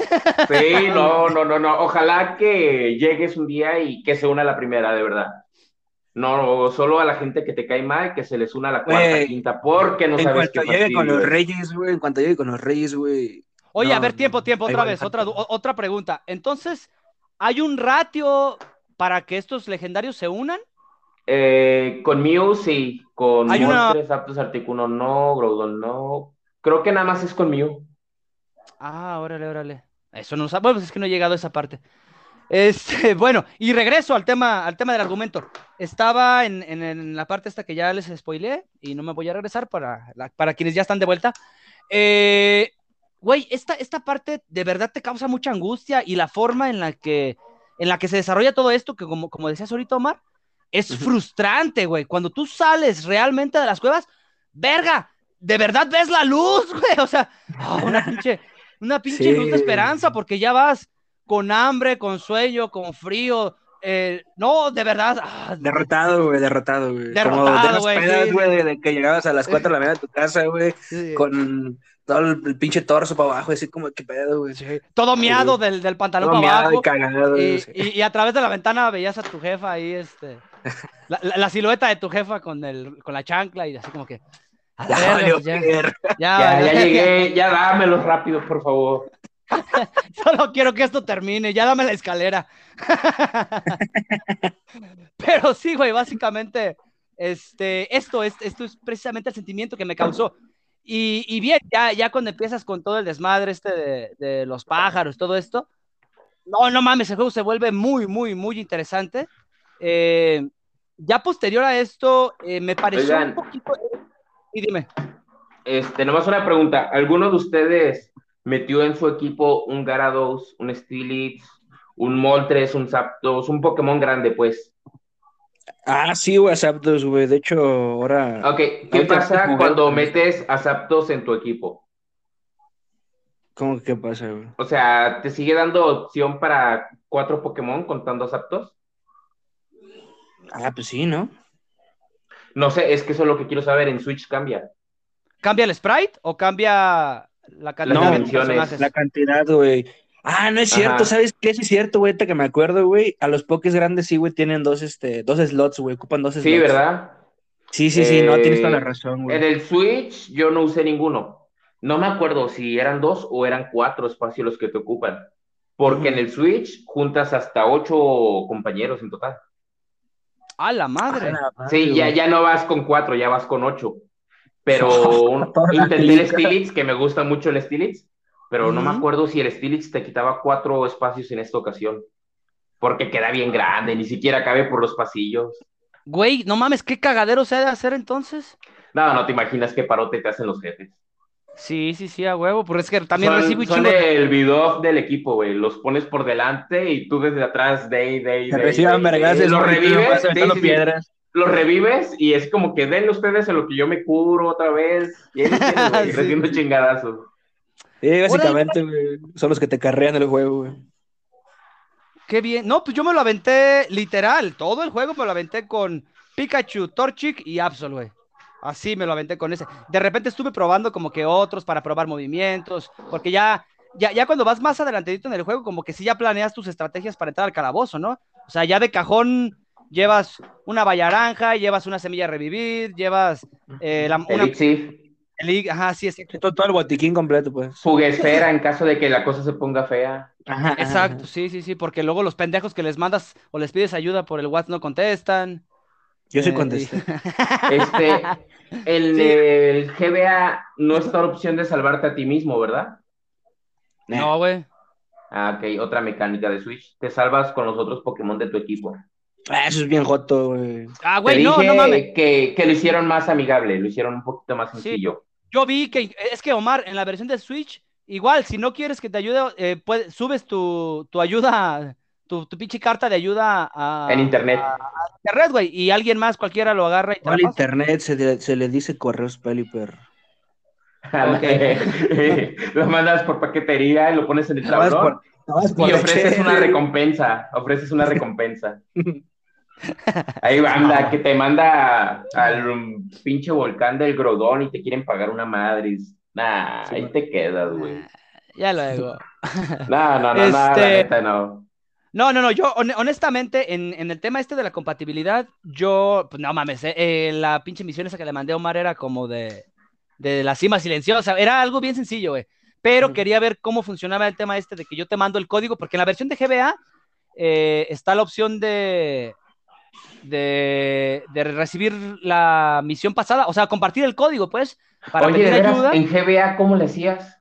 Sí, no, no, no, no, ojalá que llegues un día y que se una la primera, de verdad. No, solo a la gente que te cae mal, que se les una la cuarta, Güey, quinta, porque no en sabes cuanto qué llegue con los reyes, güey. En cuanto llegue con los reyes, güey. Oye, No, a ver, tiempo, tiempo, otra vez, otra, otra pregunta. Entonces, ¿hay un ratio para que estos legendarios se unan? Eh, con Mew sí, con una- Moltres, Aptos, Articuno no, Groudon no. Creo que nada más es con Mew. Ah, órale, órale. Eso no sabe, pues es que no he llegado a esa parte. Este, bueno, y regreso al tema, al tema del argumento. Estaba en, en- en la parte esta que ya les spoileé y no me voy a regresar para, la- para quienes ya están de vuelta. Eh, güey, esta, esta parte de verdad te causa mucha angustia y la forma en la que, en la que se desarrolla todo esto, que como, como decías ahorita, Omar, es frustrante, güey. Cuando tú sales realmente de las cuevas, verga, de verdad ves la luz, güey. O sea, ah, una pinche, una pinche luz de Sí. esperanza, porque ya vas con hambre, con sueño, con frío. eh, no, de verdad. ah, Derrotado, güey, derrotado, güey. Como Derrotado, de güey, pedas, sí, güey, sí. de, de que llegabas a las 4 de la mañana a tu casa, güey, sí, con todo el, el pinche torso para abajo, así como, ¿qué pedo, güey? sí. Todo miado del, del pantalón Todo para miado abajo. y cagado, Y, sí. y- y a través de la ventana veías a tu jefa ahí, este, la, la- la silueta de tu jefa con, el, con la chancla y así como que. Ya valió ya, verga. ya, Ya, ya ya, llegué, ya dámelo rápido, por favor. Solo quiero que esto termine, ya dame la escalera. Pero sí, güey, básicamente, este, esto es, esto es precisamente el sentimiento que me causó. Y, y bien, ya, ya cuando empiezas con todo el desmadre este de, de los pájaros, todo esto, no, no mames, el juego se vuelve muy, muy, muy interesante. Eh, ya posterior a esto, eh, me pareció Oigan. un poquito... Y dime. Este, nomás una pregunta. ¿Alguno de ustedes metió en su equipo un Garados, un Steelix, un Moltres, un Zapdos, un Pokémon grande, pues? Ah, sí, güey, Zapdos, güey. De hecho, ahora. Ok, ¿qué pasa cuando metes a Zapdos en tu equipo? ¿Cómo que qué pasa, güey? O sea, ¿te sigue dando opción para cuatro Pokémon contando a Zapdos? Ah, pues sí, ¿no? No sé, es que eso es lo que quiero saber. En Switch cambia. ¿Cambia el sprite o cambia la cantidad Las de dimensiones. personajes? La cantidad, güey. Ah, no es cierto, Ajá. ¿sabes qué? Sí es cierto, güey, que me acuerdo, güey. A los pokés grandes sí, güey, tienen dos, este, dos slots, güey, ocupan dos slots. Sí, ¿verdad? Sí, sí, sí, no, Eh, tienes toda la razón, güey. En el Switch yo no usé ninguno. No me acuerdo si eran dos o eran cuatro espacios los que te ocupan. Porque en el Switch juntas hasta ocho compañeros en total. ¡A la madre! Sí, ya, ya no vas con cuatro, ya vas con ocho. Pero intenté el. Stilix, que me gusta mucho el Stilix, pero no me acuerdo si el Stilix te quitaba cuatro espacios en esta ocasión. Porque queda bien grande, ni siquiera cabe por los pasillos. Güey, no mames, qué cagadero se ha de hacer entonces. No, no te imaginas qué parote te hacen los jefes. Sí, sí, sí, a huevo. Pues es que también son, recibo un son chingo el video del equipo, güey. Los pones por delante y tú desde atrás, day, day, day. reciban vergas, Los revives, sí, piedras. los revives y es como que denle ustedes en lo que yo me curo otra vez. Y ahí Sí. recibiendo chingadazos. Sí, básicamente, güey, son los que te carrean el juego, güey. Qué bien. No, pues yo me lo aventé literal. Todo el juego me lo aventé con Pikachu, Torchic y Absol, güey. Así me lo aventé con ese. De repente estuve probando como que otros para probar movimientos, porque ya, ya, ya cuando vas más adelantadito en el juego, como que sí ya planeas tus estrategias para entrar al calabozo, ¿no? O sea, ya de cajón llevas una valla naranja, llevas una semilla de revivir, llevas eh, la, una, el- ajá, sí, es Todo, todo el botiquín completo, pues. fuguesfera en caso de que la cosa se ponga fea. Ajá, ajá, Exacto, ajá. sí, sí, sí, porque luego los pendejos que les mandas o les pides ayuda por el WhatsApp no contestan. Yo sí Eh, contesté. Este, Sí. el GBA no está la opción de salvarte a ti mismo, ¿verdad? No, güey. Ah, ok, otra mecánica de Switch. Te salvas con los otros Pokémon de tu equipo. Ah, eso es bien joto, güey. Ah, Te güey, no, dije no mames. que, que lo hicieron más amigable, lo hicieron un poquito más Sí. sencillo. Yo vi que es que Omar, en la versión de Switch, igual, si no quieres que te ayude, eh, puedes- subes tu, tu ayuda, tu, tu pinche carta de ayuda a, En internet. a- a internet, güey, y alguien más, cualquiera lo agarra y te Al internet se, le- se le dice correos peliper. lo mandas por paquetería y lo pones en el tablón y ofreces una recompensa. Ofreces una recompensa. Ahí anda, que te manda al um, pinche volcán del Grodón y te quieren pagar una madre. Nah, Sí, ahí te quedas, güey. Ya luego. No, no, no, no, la Este- neta no. No, no, no, yo hon- honestamente, en, en el tema este de la compatibilidad, yo, pues no mames, eh, eh, la pinche misión esa que le mandé a Omar era como de, de la cima silenciosa, era algo bien sencillo, güey. Pero quería ver cómo funcionaba el tema este de que yo te mando el código, porque en la versión de GBA eh, está la opción de, de, de recibir la misión pasada, o sea, compartir el código, pues, para Oye, pedir veras, ayuda. en GBA, ¿cómo le hacías?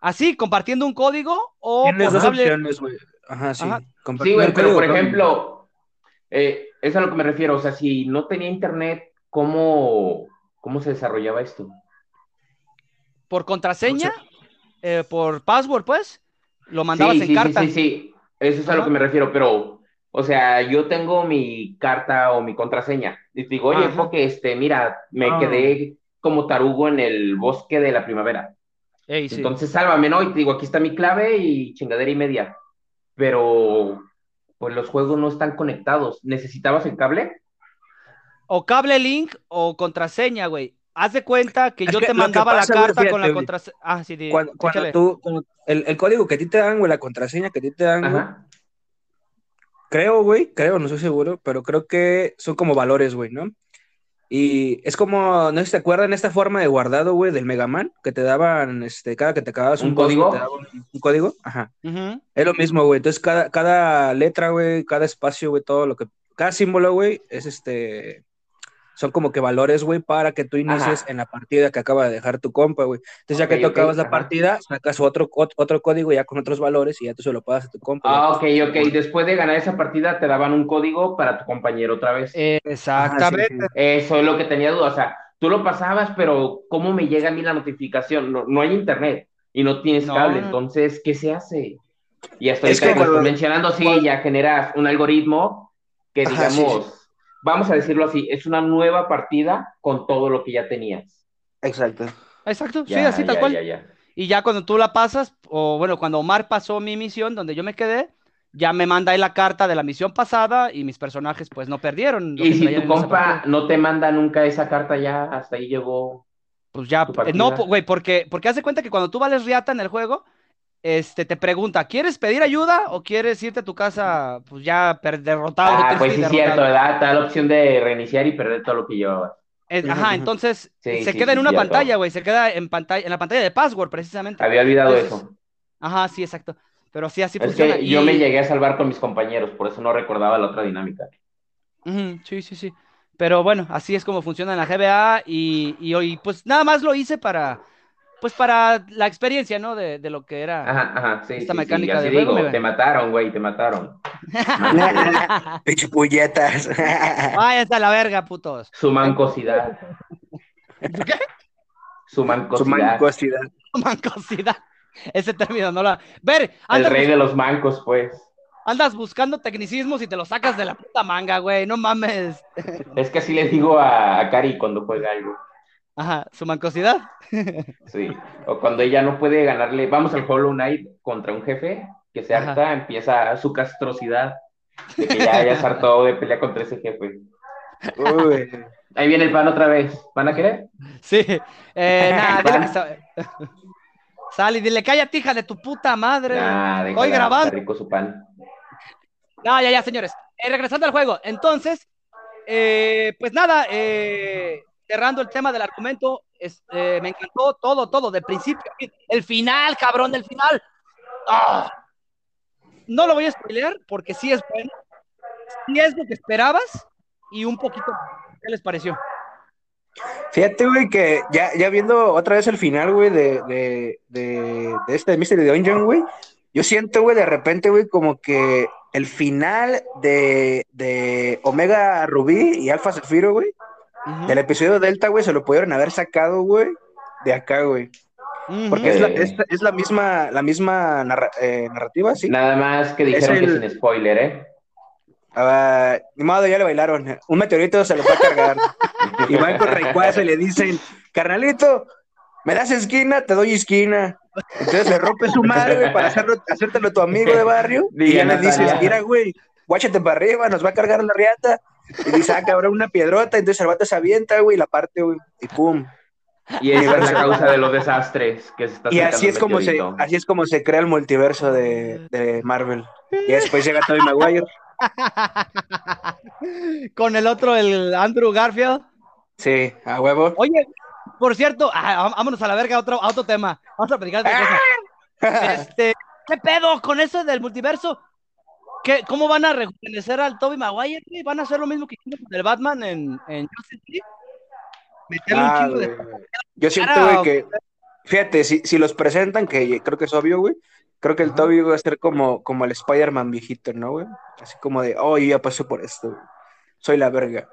Así, compartiendo un código o Tienes dos opciones, güey. Ajá, sí. Ajá. Compartir Sí, güey, pero por ejemplo, eh, es a lo que me refiero. O sea, si no tenía internet, ¿cómo, cómo se desarrollaba esto? por contraseña, eh, por password, pues, lo mandabas sí, en sí, carta. sí, sí, sí. Eso es a lo que me refiero, pero, o sea, yo tengo mi carta o mi contraseña. Y te digo, oye, Ajá. porque este, mira, me Ah. quedé como tarugo en el bosque de la primavera. Ey, sí. Entonces, sálvame, ¿no? Y te digo, aquí está mi clave y chingadera y media. Pero, pues los juegos no están conectados. ¿Necesitabas el cable? O cable link o contraseña, güey. Haz de cuenta que Es yo que te mandaba pasa, la güey, carta con la contraseña. Ah, sí, sí. Cuando, cuando tú, cuando- el, el código que a ti te dan, güey, la contraseña que a ti te dan, güey, Ajá. creo, güey, creo, no estoy seguro, pero creo que son como valores, güey, ¿no? Y es como, no sé si te acuerdan, esta forma de guardado, güey, del Mega Man, que te daban, este, cada que te acababas un, ¿Un boss, güey, código? te daban un, un código, ajá. Es lo mismo, güey. Entonces, cada, cada letra, güey, cada espacio, güey, todo lo que. Cada símbolo, güey, es este. Son como que valores, güey, para que tú inicies Ajá. en la partida que acaba de dejar tu compa, güey. Entonces, ya Ok, que tú ok, acabas la ajá. partida, sacas otro, ot- otro código ya con otros valores y ya tú se lo pasas a tu compa. Ah, ok, ok. Después de ganar esa partida, te daban un código para tu compañero otra vez. Eh, Exactamente. Ajá, sí, sí. Eso es lo que tenía duda. O sea, tú lo pasabas, pero ¿cómo me llega a mí la notificación? No, no hay internet y no tienes No, cable. Entonces, ¿qué se hace? Y hasta Es ahorita que mencionando, sí, ya generas un algoritmo que, Ajá, sí, digamos, vamos a decirlo así, es una nueva partida con todo lo que ya tenías. Exacto. Exacto, sí, Ya, así tal ya, cual. ya, ya. Y ya cuando tú la pasas, o bueno, cuando Omar pasó mi misión, donde yo me quedé, ya me manda ahí la carta de la misión pasada y mis personajes pues no perdieron. Y si tu compa no te manda nunca esa carta ya, hasta ahí llegó. Pues ya, eh, no, po- güey, porque, porque haz de cuenta que cuando tú vales riata en el juego, este, te pregunta, ¿quieres pedir ayuda o quieres irte a tu casa, pues ya derrotado? Ah, pues sí es derrotado? cierto, ¿verdad? Te da la opción de reiniciar y perder todo lo que llevabas. Eh, Ajá, entonces Sí, se sí, queda en una cierto. pantalla, güey, se queda en pantalla, en la pantalla de password, precisamente. Había olvidado Entonces, eso. Ajá, sí, exacto. Pero sí, así Es funciona. que yo y- me llegué a salvar con mis compañeros, por eso no recordaba la otra dinámica. Sí, sí, sí. Pero bueno, así es como funciona en la GBA y, y hoy, pues nada más lo hice para, pues para la experiencia, ¿no? De, de lo que era. Ajá, ajá, sí, Esta sí, mecánica sí, así de juego, digo, me- te mataron, güey, te mataron. Pinche puñetas. Váyanse a la verga, putos. Su mancosidad. ¿Qué? Su Su mancosidad. mancosidad. Mancosidad. Ese término no la. Ver, El rey de los mancos, pues. andas buscando tecnicismos y te los sacas de la puta manga, güey. No mames. Es que así le digo a, a Cari cuando juega algo. Ajá, su mancosidad. Sí. O cuando ella no puede ganarle, vamos al Hollow Knight contra un jefe que se Ajá. harta, empieza su castrosidad de que ya, ya se hartó de pelear contra ese jefe. Uy. Ahí viene el pan otra vez. ¿Van a querer? Sí. Eh, nada, dile que sa- Sal y dile, cállate, hija de tu puta madre. Ah, déjala, Voy grabando. está rico su pan. No, ya, ya, señores. Eh, regresando al juego. Entonces, eh, pues nada, eh, cerrando el tema del argumento, es- eh, me encantó todo, todo, de principio. El final, cabrón, del final. ¡Ah! No lo voy a spoilear porque sí es bueno. Sí es lo que esperabas y un poquito. ¿Qué les pareció? Fíjate, güey, que ya, ya viendo otra vez el final, güey, de, de, de, de este Mystery Dungeon, güey, yo siento, güey, de repente, güey, como que el final de, de Omega Rubí y Alpha Zafiro, güey, Del episodio Delta, güey, se lo pudieron haber sacado, güey, de acá, güey. Porque es la, es, es la misma, la misma narra- eh, narrativa, ¿sí? Nada más que dijeron Es que el- sin spoiler, ¿eh? Ah, ni modo, ya le bailaron. Un meteorito se lo va a cargar. y van con Rayquaza y le dicen, carnalito, ¿me das esquina? Te doy esquina. Entonces le rompe su madre, güey, para hacerlo, hacértelo tu amigo de barrio. Y ya le dices, mira, güey, guáchate para arriba, nos va a cargar la riata. Y dice, ah, cabrón, una piedrota. Entonces el vato se avienta, güey, y la parte, güey, y pum. Y esa es la causa de los desastres que se está Y así es como se, así es como se crea el multiverso de, de Marvel. Y después llega Tobey Maguire. Con el otro, el Andrew Garfield. Sí, a huevo. Oye, por cierto, ah, vámonos a la verga a otro, a otro tema. Vamos a platicar de cosa. Este, ¿qué pedo con eso del multiverso? ¿Qué, ¿Cómo van a rejuvenecer al Toby Maguire? güey? ¿Van a hacer lo mismo que hicieron con el Batman en, en Justice League? Meterle un Ah, chingo de... Yo siento, güey, que, fíjate, si, si los presentan, que creo que es obvio, güey, creo que el Ajá. Toby va a ser como, como el Spider-Man viejito, ¿no, güey? Así como de, oh, yo ya pasé por esto, güey. Soy la verga.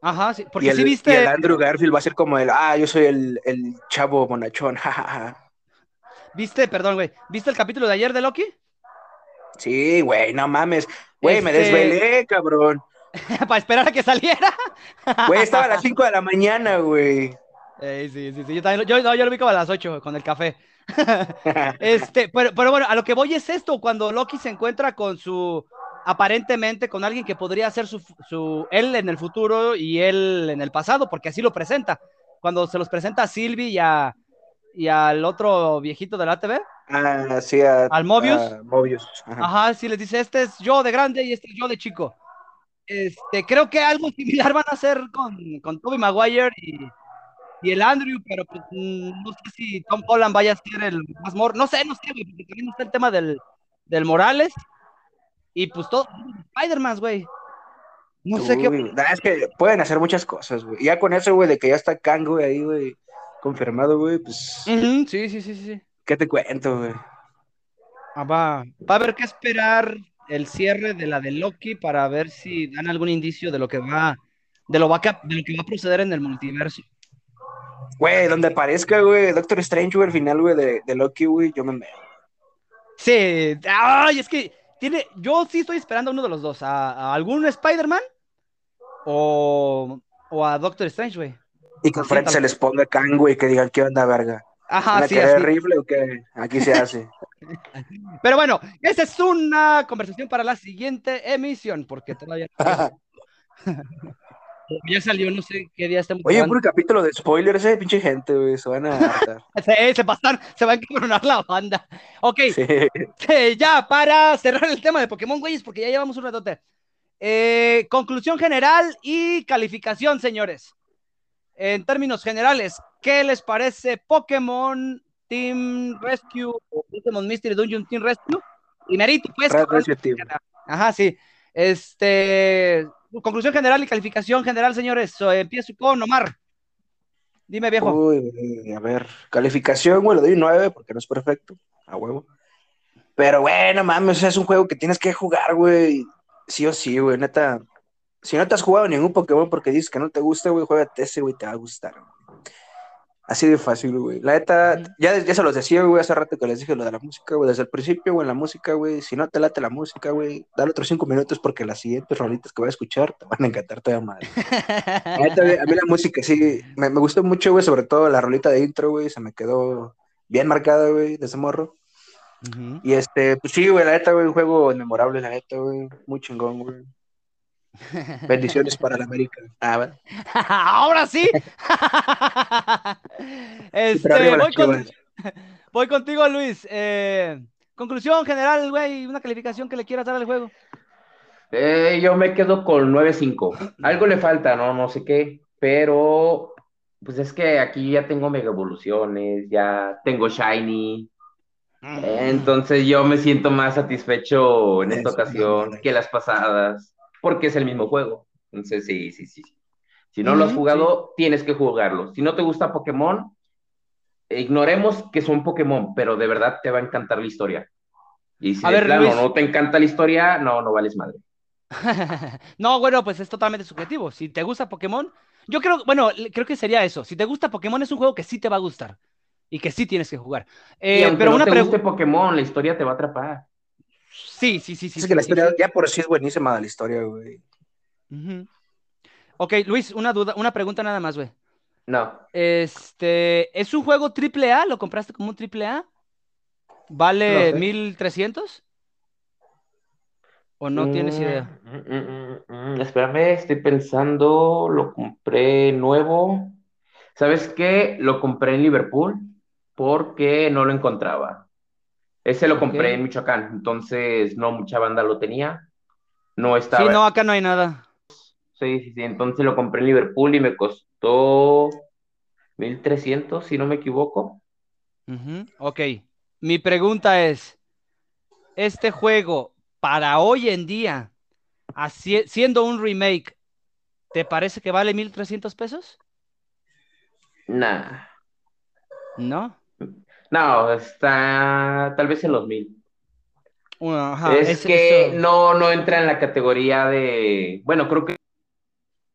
Ajá, sí, Y porque el, sí y viste... el Andrew Garfield va a ser como el, ah, yo soy el, el chavo bonachón, jajaja. ¿Viste, perdón, güey? ¿Viste el capítulo de ayer de Loki? Sí, güey, no mames. Güey, me Este- desvelé, cabrón. Para esperar a que saliera. Güey, estaba a las 5 de la mañana, güey. Ey, sí, sí, sí. Yo, también, yo, no, yo lo vi como a las 8 con el café. Este, pero, pero bueno, a lo que voy es esto, cuando Loki se encuentra con su, aparentemente con alguien que podría ser su, su, él en el futuro y él en el pasado, porque así lo presenta. Cuando se los presenta a Sylvie y, a, y al otro viejito de la TV, Ah, sí, a- ¿Al Mobius? a Mobius. Ajá. ajá, sí les dice, este es yo de grande y este es yo de chico. Este, creo que algo similar van a hacer con, con Tobey Maguire y, y el Andrew, pero pues, mm, no sé si Tom Holland vaya a ser el más mor, no sé, no sé, güey, porque también está el tema del, del Morales y pues todo, Spider-Man, güey. No sé qué. Es que pueden hacer muchas cosas, güey. Ya con eso, güey, de que ya está Kang, güey, ahí, güey, confirmado, güey, pues, sí, sí, sí, sí, sí. ¿qué te cuento, güey? Ah, va, va a haber que esperar el cierre de la de Loki para ver si dan algún indicio de lo que va, de lo, va a, de lo que va a proceder en el multiverso. Güey, donde aparezca, güey, Doctor Strange, güey, el final, güey, de, de Loki, güey, yo me meo. Sí, ay, es que tiene, yo sí estoy esperando a uno de los dos, a, a algún Spider-Man o, o a Doctor Strange, güey. Y que Así, enfrente se les ponga Kang, güey, que digan, ¿qué onda, verga? ¿Van Ajá, a sí, así. o qué? Aquí se hace. Pero bueno, esa es una conversación para la siguiente emisión, porque todavía ya salió, no sé qué día estamos. Oye, un capítulo de spoilers, eh, pinche gente, güey, se van a se, se, pasan, se van a encabronar la banda. Ok, ya para cerrar el tema de Pokémon, güeyes, porque ya llevamos un ratote. Eh, conclusión general y calificación, señores. En términos generales, ¿qué les parece Pokémon Team Rescue o Pokémon Mystery Dungeon Team Rescue? Primerito, pues. Ajá, sí. Este, conclusión general y calificación general, señores. empiezo con Omar. Dime, viejo. Uy, a ver, calificación, güey, le doy un 9 porque no es perfecto, a huevo. Pero bueno, mames, es un juego que tienes que jugar, güey. Sí o sí, güey, neta. Si no te has jugado ningún Pokémon porque dices que no te gusta, güey, juégate ese, güey, te va a gustar. Así de fácil, güey. La neta, ya, ya se los decía, güey, hace rato que les dije lo de la música, güey. Desde el principio, güey, la música, güey. Si no te late la música, güey, dale otros cinco minutos porque las siguientes rolitas que voy a escuchar te van a encantar todavía más. a mí la música sí, me, me gustó mucho, güey, sobre todo la rolita de intro, güey. Se me quedó bien marcada, güey, de ese morro. Y este, pues sí, güey, la neta, güey, un juego memorable, la neta, güey. Muy chingón, güey. Bendiciones para la América. Ah, Ahora sí. este, voy, contigo, Luis. Eh, conclusión general, güey, una calificación que le quieras dar al juego. Eh, yo me quedo con 9.5. Algo le falta, ¿no? No sé qué, pero pues es que aquí ya tengo mega evoluciones, ya tengo Shiny. Mm. Entonces yo me siento más satisfecho en esta ocasión que las pasadas porque es el mismo juego. Entonces, sí, sí, sí. Si no lo has jugado, tienes que jugarlo. Si no te gusta Pokémon, ignoremos que son Pokémon, pero de verdad te va a encantar la historia. Y si de plano no te encanta la historia, no, no vales madre. no, bueno, pues es totalmente subjetivo. Si te gusta Pokémon, yo creo, bueno, creo que sería eso. Si te gusta Pokémon, es un juego que sí te va a gustar y que sí tienes que jugar. Eh, pero no una te guste Pokémon, la historia te va a atrapar. Sí, sí, sí, sí. Es que la historia ya por sí es buenísima la historia, güey. Ok, Luis, una duda, una pregunta nada más, güey. No. Este, ¿es un juego triple A? ¿Lo compraste como un triple A? ¿Vale 1300? ¿O no tienes idea? Mm, mm, mm, espérame, estoy pensando, lo compré nuevo. ¿Sabes qué? Lo compré en Liverpool porque no lo encontraba. Ese lo compré en Michoacán, entonces no mucha banda lo tenía. No estaba. Sí, no, acá no hay nada. Sí, sí, sí. Entonces lo compré en Liverpool y me costó 1300, si no me equivoco. Ok. Mi pregunta es: ¿este juego para hoy en día, siendo un remake, ¿te parece que vale 1300 pesos? Nah. ¿No? No, está tal vez en los mil. es, que no, no entra en la categoría de, bueno, creo que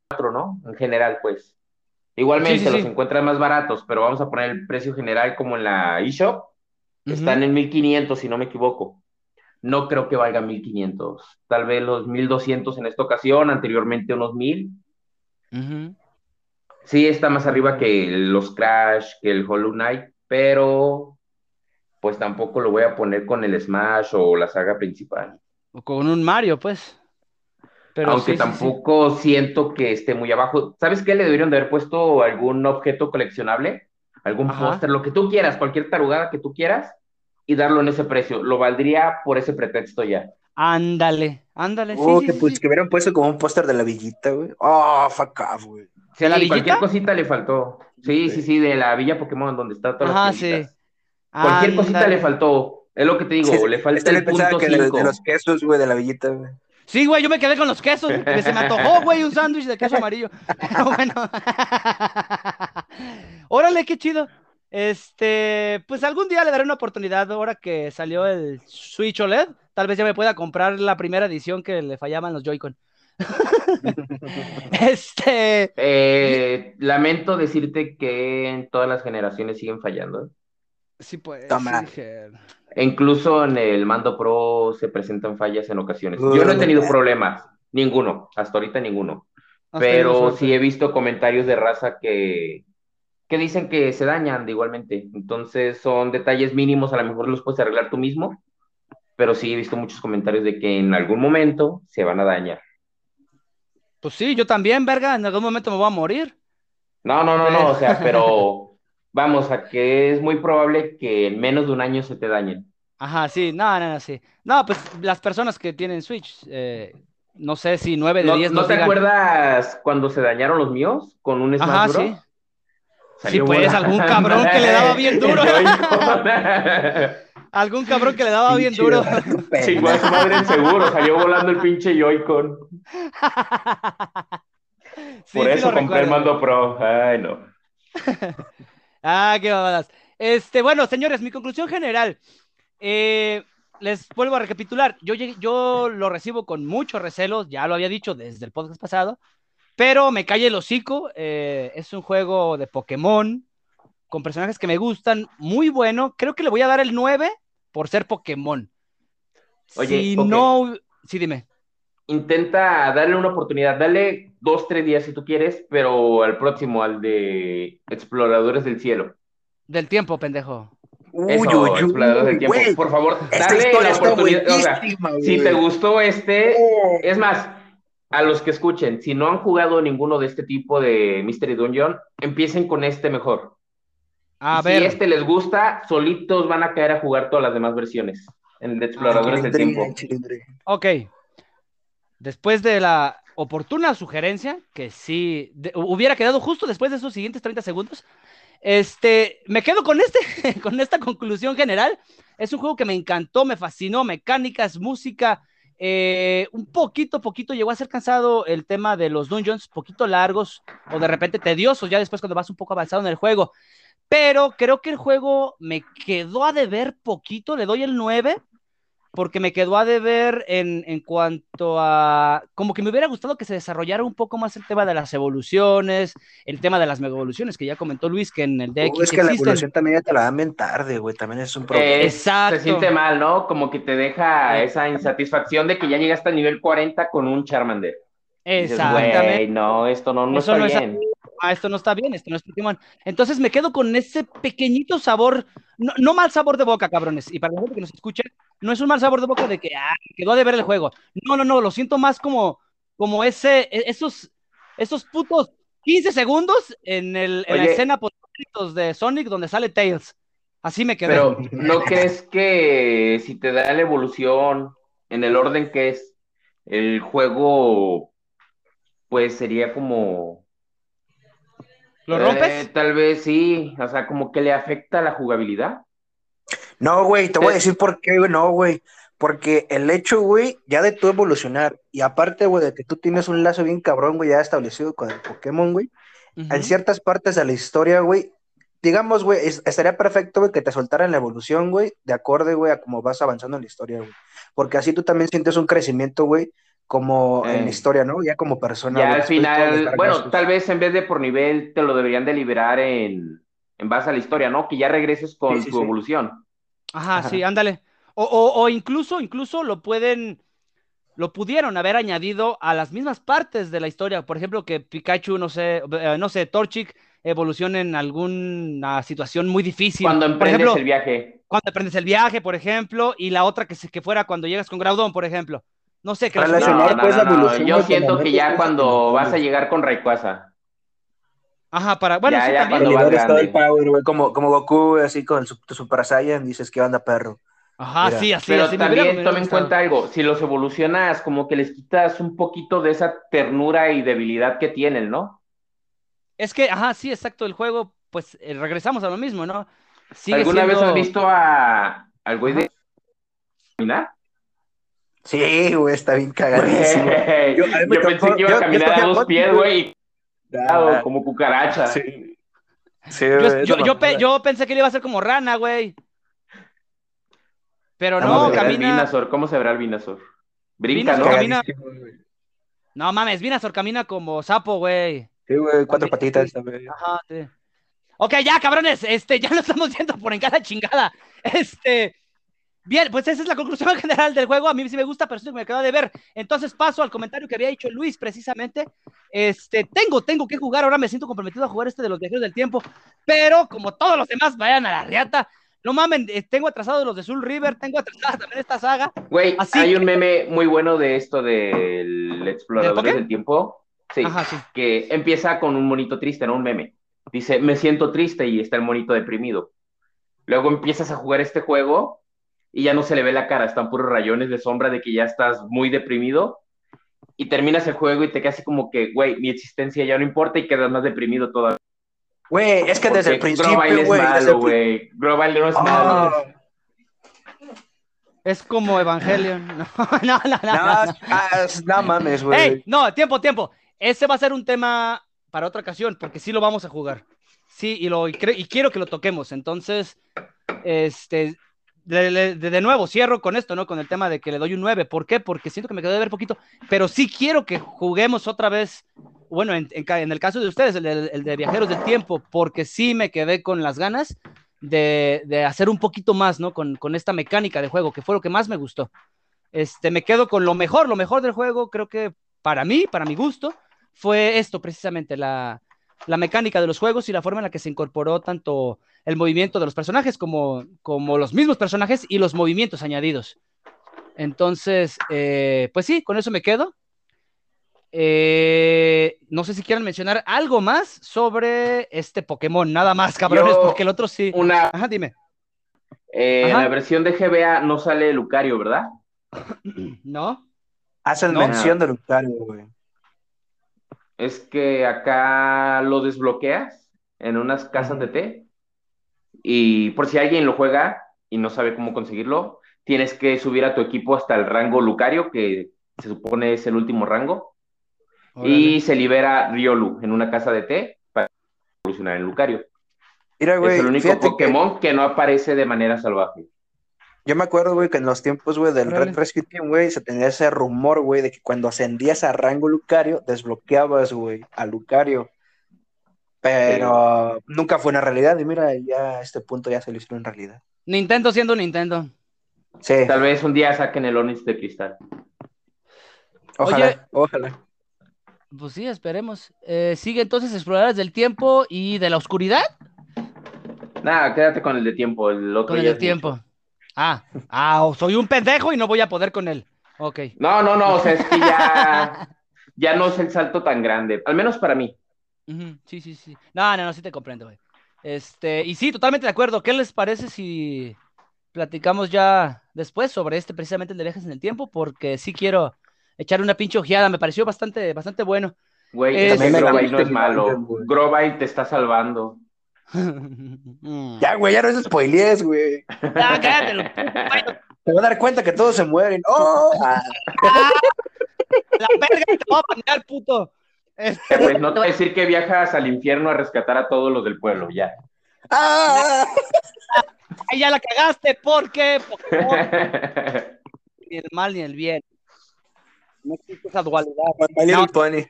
cuatro, ¿no? En general, pues. Igualmente los encuentran más baratos, pero vamos a poner el precio general como en la eShop. Están en 1500, si no me equivoco. No creo que valga 1500. Tal vez los 1200 en esta ocasión, anteriormente unos 1000. Sí, está más arriba que los Crash, que el Hollow Knight, pero pues tampoco lo voy a poner con el Smash o la saga principal. O con un Mario, pues. Pero Aunque tampoco siento que esté muy abajo. ¿Sabes qué? Le deberían de haber puesto algún objeto coleccionable, algún póster, lo que tú quieras, cualquier tarugada que tú quieras, y darlo en ese precio. Lo valdría por ese pretexto ya. Ándale, ándale. Oh, que, pues, que hubieran puesto como un póster de la villita, güey. Oh, fuck off, güey. Sí, la cualquier cosita le faltó. Sí, sí, sí, de la Villa Pokémon, donde está todas Ajá, sí. Cualquier cosita le faltó. Es lo que te digo, le falta este el punto que de, los quesos, güey, de la villita, güey. Sí, güey, yo me quedé con los quesos. se me antojó, güey, un sándwich de queso amarillo. Pero bueno. Órale, qué chido. Este, pues algún día le daré una oportunidad ahora que salió el Switch OLED. Tal vez ya me pueda comprar la primera edición que le fallaban los Joy-Con. este. Eh, lamento decirte que en todas las generaciones siguen fallando. Sí, pues. Incluso en el mando pro se presentan fallas en ocasiones. Yo no he tenido problemas, ninguno, hasta ahorita ninguno. Pero sí he visto comentarios de raza que que dicen que se dañan de igualmente. Entonces son detalles mínimos, a lo mejor los puedes arreglar tú mismo, pero sí he visto muchos comentarios de que en algún momento se van a dañar. Pues sí, yo también, verga, en algún momento me voy a morir. No, no, no, no, o sea, pero vamos, a que es muy probable que en menos de un año se te dañen. Ajá, sí, no, no, no, sí. No, pues las personas que tienen Switch, eh, no sé si 9 de ¿No, 10 ¿no te digan- acuerdas cuando se dañaron los míos con un Smash Ajá, Bros? sí. Salió Sí, pues, algún cabrón que le daba bien duro. Algún cabrón que le daba bien duro. Chingó a su madre en seguro, salió volando el pinche Joy-Con. Sí, Por sí eso compré el mando Pro. Ay, no. Ah, qué mamadas. Este, bueno, señores, mi conclusión general. eh, les vuelvo a recapitular. Yo, llegué- yo lo recibo con mucho recelo, ya lo había dicho desde el podcast pasado, pero me calle el hocico. eh, es un juego de Pokémon con personajes que me gustan, muy bueno. Creo que le voy a dar el 9 por ser Pokémon. Oye, si no, sí, dime. Intenta darle una oportunidad, dale dos, tres días si tú quieres, pero al próximo, al de Exploradores del Cielo. Del tiempo, pendejo. Uy, Eso, uy, uy, Exploradores del Tiempo. Por favor, dale la oportunidad. O sea, si te gustó este, Oh. es más, a los que escuchen, si no han jugado ninguno de este tipo de Mystery Dungeon, empiecen con este mejor. A Y ver. Si este les gusta, solitos van a caer a jugar todas las demás versiones. En el de Exploradores del Tiempo. Ok. Después de la oportuna sugerencia, que sí de- hubiera quedado justo después de esos siguientes 30 segundos, este, me quedo con este, con esta conclusión general. Es un juego que me encantó, me fascinó, mecánicas, música, eh, un poquito, poquito llegó a ser cansado el tema de los dungeons, poquito largos o de repente tediosos, ya después cuando vas un poco avanzado en el juego. Pero creo que el juego me quedó a deber poquito, le doy el 9, porque me quedó a deber en, en cuanto a, como que me hubiera gustado que se desarrollara un poco más el tema de las evoluciones, el tema de las mega evoluciones, que ya comentó Luis que en el Uy, es que la existen. evolución también ya te la dan bien tarde, güey. También es un problema. Eh, Exacto. Se siente mal, ¿no? Como que te deja esa insatisfacción de que ya llegaste al nivel 40 con un Charmander. Dices, Exactamente. "Güey, no, esto no, no Eso está no es bien. Ah, esto no está bien, esto no es Pokémon. Entonces me quedo con ese pequeñito sabor, no, no mal sabor de boca, cabrones. Y para la gente que nos escucha, no es un mal sabor de boca de que ah, quedó a deber el juego. No, no, no, lo siento más como, como ese, e- esos, esos putos 15 segundos en, el, en la escena post de Sonic donde sale Tails. Así me quedé. Pero ¿no crees que si te da la evolución en el orden que es el juego, pues sería como... ¿Lo eh, rompes? tal vez sí, o sea, como que le afecta la jugabilidad. No, güey, te voy a Eh. decir por qué, güey, no, güey. Porque el hecho, güey, ya de tú evolucionar, y aparte, güey, de que tú tienes un lazo bien cabrón, güey, ya establecido con el Pokémon, güey, en ciertas partes de la historia, güey, digamos, güey, es- estaría perfecto, güey, que te soltaran la evolución, güey, de acorde, güey, a cómo vas avanzando en la historia, güey. Porque así tú también sientes un crecimiento, güey, como en Eh. la historia, ¿no? Ya como persona, Ya al final, bueno, vergazos. tal vez en vez de por nivel te lo deberían de liberar en, en base a la historia, ¿no? Que ya regreses con Sí, sí, tu sí. evolución. Ajá, Ajá. sí, ándale. O, o, o incluso, incluso lo pueden, lo pudieron haber añadido a las mismas partes de la historia. Por ejemplo, que Pikachu, no sé, eh, no sé, Torchic evolucione en alguna situación muy difícil. Cuando por emprendes ejemplo, el viaje. cuando aprendes el viaje, por ejemplo, y la otra que, se, que fuera cuando llegas con Groudon, por ejemplo. No sé, que los- Relacionar, No, no, pues, no, la no, evolución, Yo siento que ya cuando vas a llegar con Rayquaza. Ajá, para, bueno, Ya, sí, ya también. cuando vas todo el power, güey, como, como Goku, así con su, tu Super Saiyan, dices, ¿qué onda, perro? Ajá, Mira. sí, así, Pero así. también toma en cuenta algo, si los evolucionas, como que les quitas un poquito de esa ternura y debilidad que tienen, ¿no? Es que, ajá, sí, exacto, el juego, pues eh, regresamos a lo mismo, ¿no? Sigue ¿Alguna vez has visto a al güey de caminar? Sí, güey, está bien cagadísimo. Yo- pensé que iba a caminar a dos pies, güey, Ah, como cucaracha. sí. Sí, Yo, yo, yo, pe- mamada. yo pensé que le iba a hacer como rana, güey. Pero ¿Cómo no, camina. ¿Cómo se verá el Venusaur? Brinca, ¿no? camina-. No mames, Vinazor camina como sapo, güey. Sí, güey, cuatro patitas también. Ajá, sí. Ok, ya, cabrones, este, ya nos estamos yendo por en cada chingada. Este, Bien, pues esa es la conclusión general del juego. A mí sí me gusta, pero sí me queda de ver. Entonces paso al comentario que había hecho Luis precisamente. Este, tengo, tengo que jugar. Ahora me siento comprometido a jugar este de los viajeros del tiempo. Pero como todos los demás vayan a la riata, no mamen, eh, tengo atrasado los de Soul River, tengo atrasada también esta saga. Güey, hay que- un meme muy bueno de esto del explorador del tiempo. Sí, Ajá, sí. que empieza con un monito triste, no un meme. Dice, me siento triste y está el monito deprimido. Luego empiezas a jugar este juego y ya no se le ve la cara, están puros rayones de sombra de que ya estás muy deprimido. Y terminas el juego y te quedas así como que, güey, mi existencia ya no importa y quedas más deprimido todavía. Güey, es que desde el principio, es güey. desde malo, güey. Grovyle no es Ah, malo. Es como Evangelion. No, no, no, no. no, no. ah, no mames, güey. Ey, no, tiempo, tiempo. Ese va a ser un tema para otra ocasión, porque sí lo vamos a jugar. Sí, y, lo, y, y quiero que lo toquemos. Entonces, este, de, de- nuevo, cierro con esto, ¿no? Con el tema de que le doy un 9. ¿Por qué? Porque siento que me quedó de ver poquito, pero sí quiero que juguemos otra vez. Bueno, en, en en el caso de ustedes, el de, Viajeros del Tiempo, porque sí me quedé con las ganas de, de hacer un poquito más, ¿no? Con, con esta mecánica de juego, que fue lo que más me gustó. Este, me quedo con lo mejor, lo mejor del juego, creo que para mí, para mi gusto, fue esto precisamente, la, la mecánica de los juegos y la forma en la que se incorporó tanto el movimiento de los personajes como, como los mismos personajes y los movimientos añadidos. Entonces, eh, pues sí, con eso me quedo. Eh, no sé si quieran mencionar algo más sobre este Pokémon, nada más, cabrones, Yo- porque el otro sí. Una, Ajá, dime. eh, en Ajá. la versión de GBA no sale Lucario, ¿verdad? ¿No? Hacen No. mención de Lucario, güey. Es que acá lo desbloqueas en unas casas de té y por si alguien lo juega y no sabe cómo conseguirlo, tienes que subir a tu equipo hasta el rango Lucario, que se supone es el último rango, y se libera Riolu en una casa de té para evolucionar en Lucario. Mira, güey, es el único que Pokémon que... no aparece de manera salvaje. Yo me acuerdo, güey, que en los tiempos, güey, del. Red Rescue Team, güey, se tenía ese rumor, güey, de que cuando ascendías a rango Lucario, desbloqueabas, güey, a Lucario. Pero nunca fue una realidad, y mira, ya a este punto ya se lo hicieron en realidad. Nintendo siendo Nintendo. Sí, Tal vez un día saquen el Onix de cristal. ojalá, Oye. ojalá. Pues sí, esperemos. Eh, sigue entonces Exploradores del Tiempo y de la Oscuridad Nada, quédate con el de tiempo. El otro con el es tiempo. mucho. Ah, ah, o soy un pendejo y no voy a poder con él. Ok. No, no, no, o sea, es que ya, ya no es el salto tan grande, al menos para mí. Sí, sí, sí. No, no, no, sí te comprendo, güey. Este, y sí, totalmente de acuerdo. ¿Qué les parece si platicamos ya después sobre este, precisamente el de viajes en el tiempo? Porque sí quiero echar una pinche ojeada. Me pareció bastante, bastante bueno. Güey, Es- es También no es malo. Grovyle te está salvando. Mm. Ya, güey, ya no es spoilees, güey. Ya, cállate, lo- Te vas a dar cuenta que todos se mueren. ¡Oh! Ah, La verga te va a bañar, puto. Este, Pues no te voy a decir que viajas al infierno a rescatar a todos los del pueblo, ya. ¡Ah! ahí ya la cagaste porque Pokémon, ni el mal ni el bien. No existe esa dualidad. My No. Pony.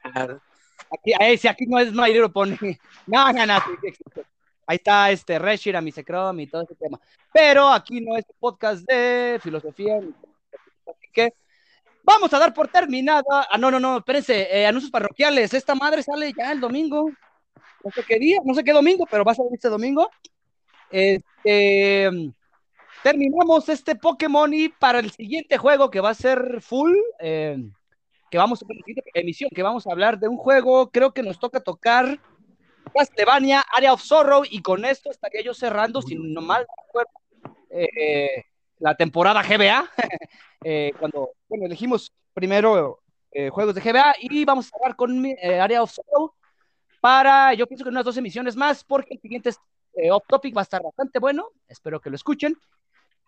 Aquí, ahí, sí, aquí no es My Little Pony. No, no, no, sí, sí existe. Ahí está este Reshiram y Secrom y todo ese tema. Pero aquí no es podcast de filosofía. Así que vamos a dar por terminada. Ah, no, no, no, espérense. eh, anuncios parroquiales. Esta madre sale ya el domingo. No sé qué día, no sé qué domingo, pero va a salir este domingo. Este, terminamos este Pokémon y para el siguiente juego que va a ser full, eh, que vamos a emisión, que vamos a hablar de un juego, creo que nos toca tocar Castlevania, Area of Sorrow, y con esto estaría yo cerrando, si no mal recuerdo, eh, la temporada GBA, eh, cuando, bueno, elegimos primero eh, juegos de GBA y vamos a cerrar con eh, Area of Sorrow para, yo pienso que unas dos emisiones más, porque el siguiente off topic va a estar bastante bueno, espero que lo escuchen.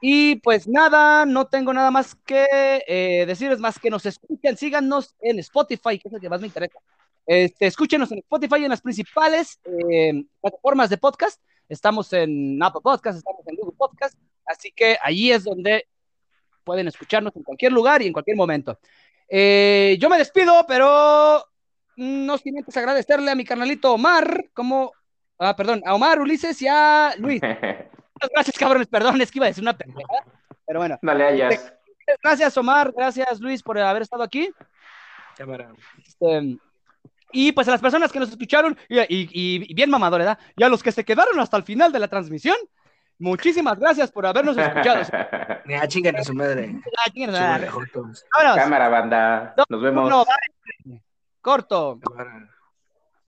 Y pues nada, no tengo nada más que decirles más que nos escuchen, síganos en Spotify, que es el que más me interesa. Este, escúchenos en Spotify y en las principales eh, plataformas de podcast. Estamos en Apple Podcast, estamos en Google Podcast, así que ahí es donde pueden escucharnos en cualquier lugar y en cualquier momento. Eh, yo me despido, pero no sin antes agradecerle a mi carnalito Omar, como, ah, perdón, a Omar, Ulises y a Luis. Muchas gracias, cabrones. Perdón, es que iba a decir una pendejada. Pero bueno, Dale, hayas. gracias Omar, gracias Luis por haber estado aquí. Cámara. Este, y pues a las personas que nos escucharon, y, y- y bien mamador, ¿verdad? Y a los que se quedaron hasta el final de la transmisión, muchísimas gracias por habernos escuchado. Mira, chinguen a su madre. Ah. Cámara, banda. Nos vemos. Corto. Cámara.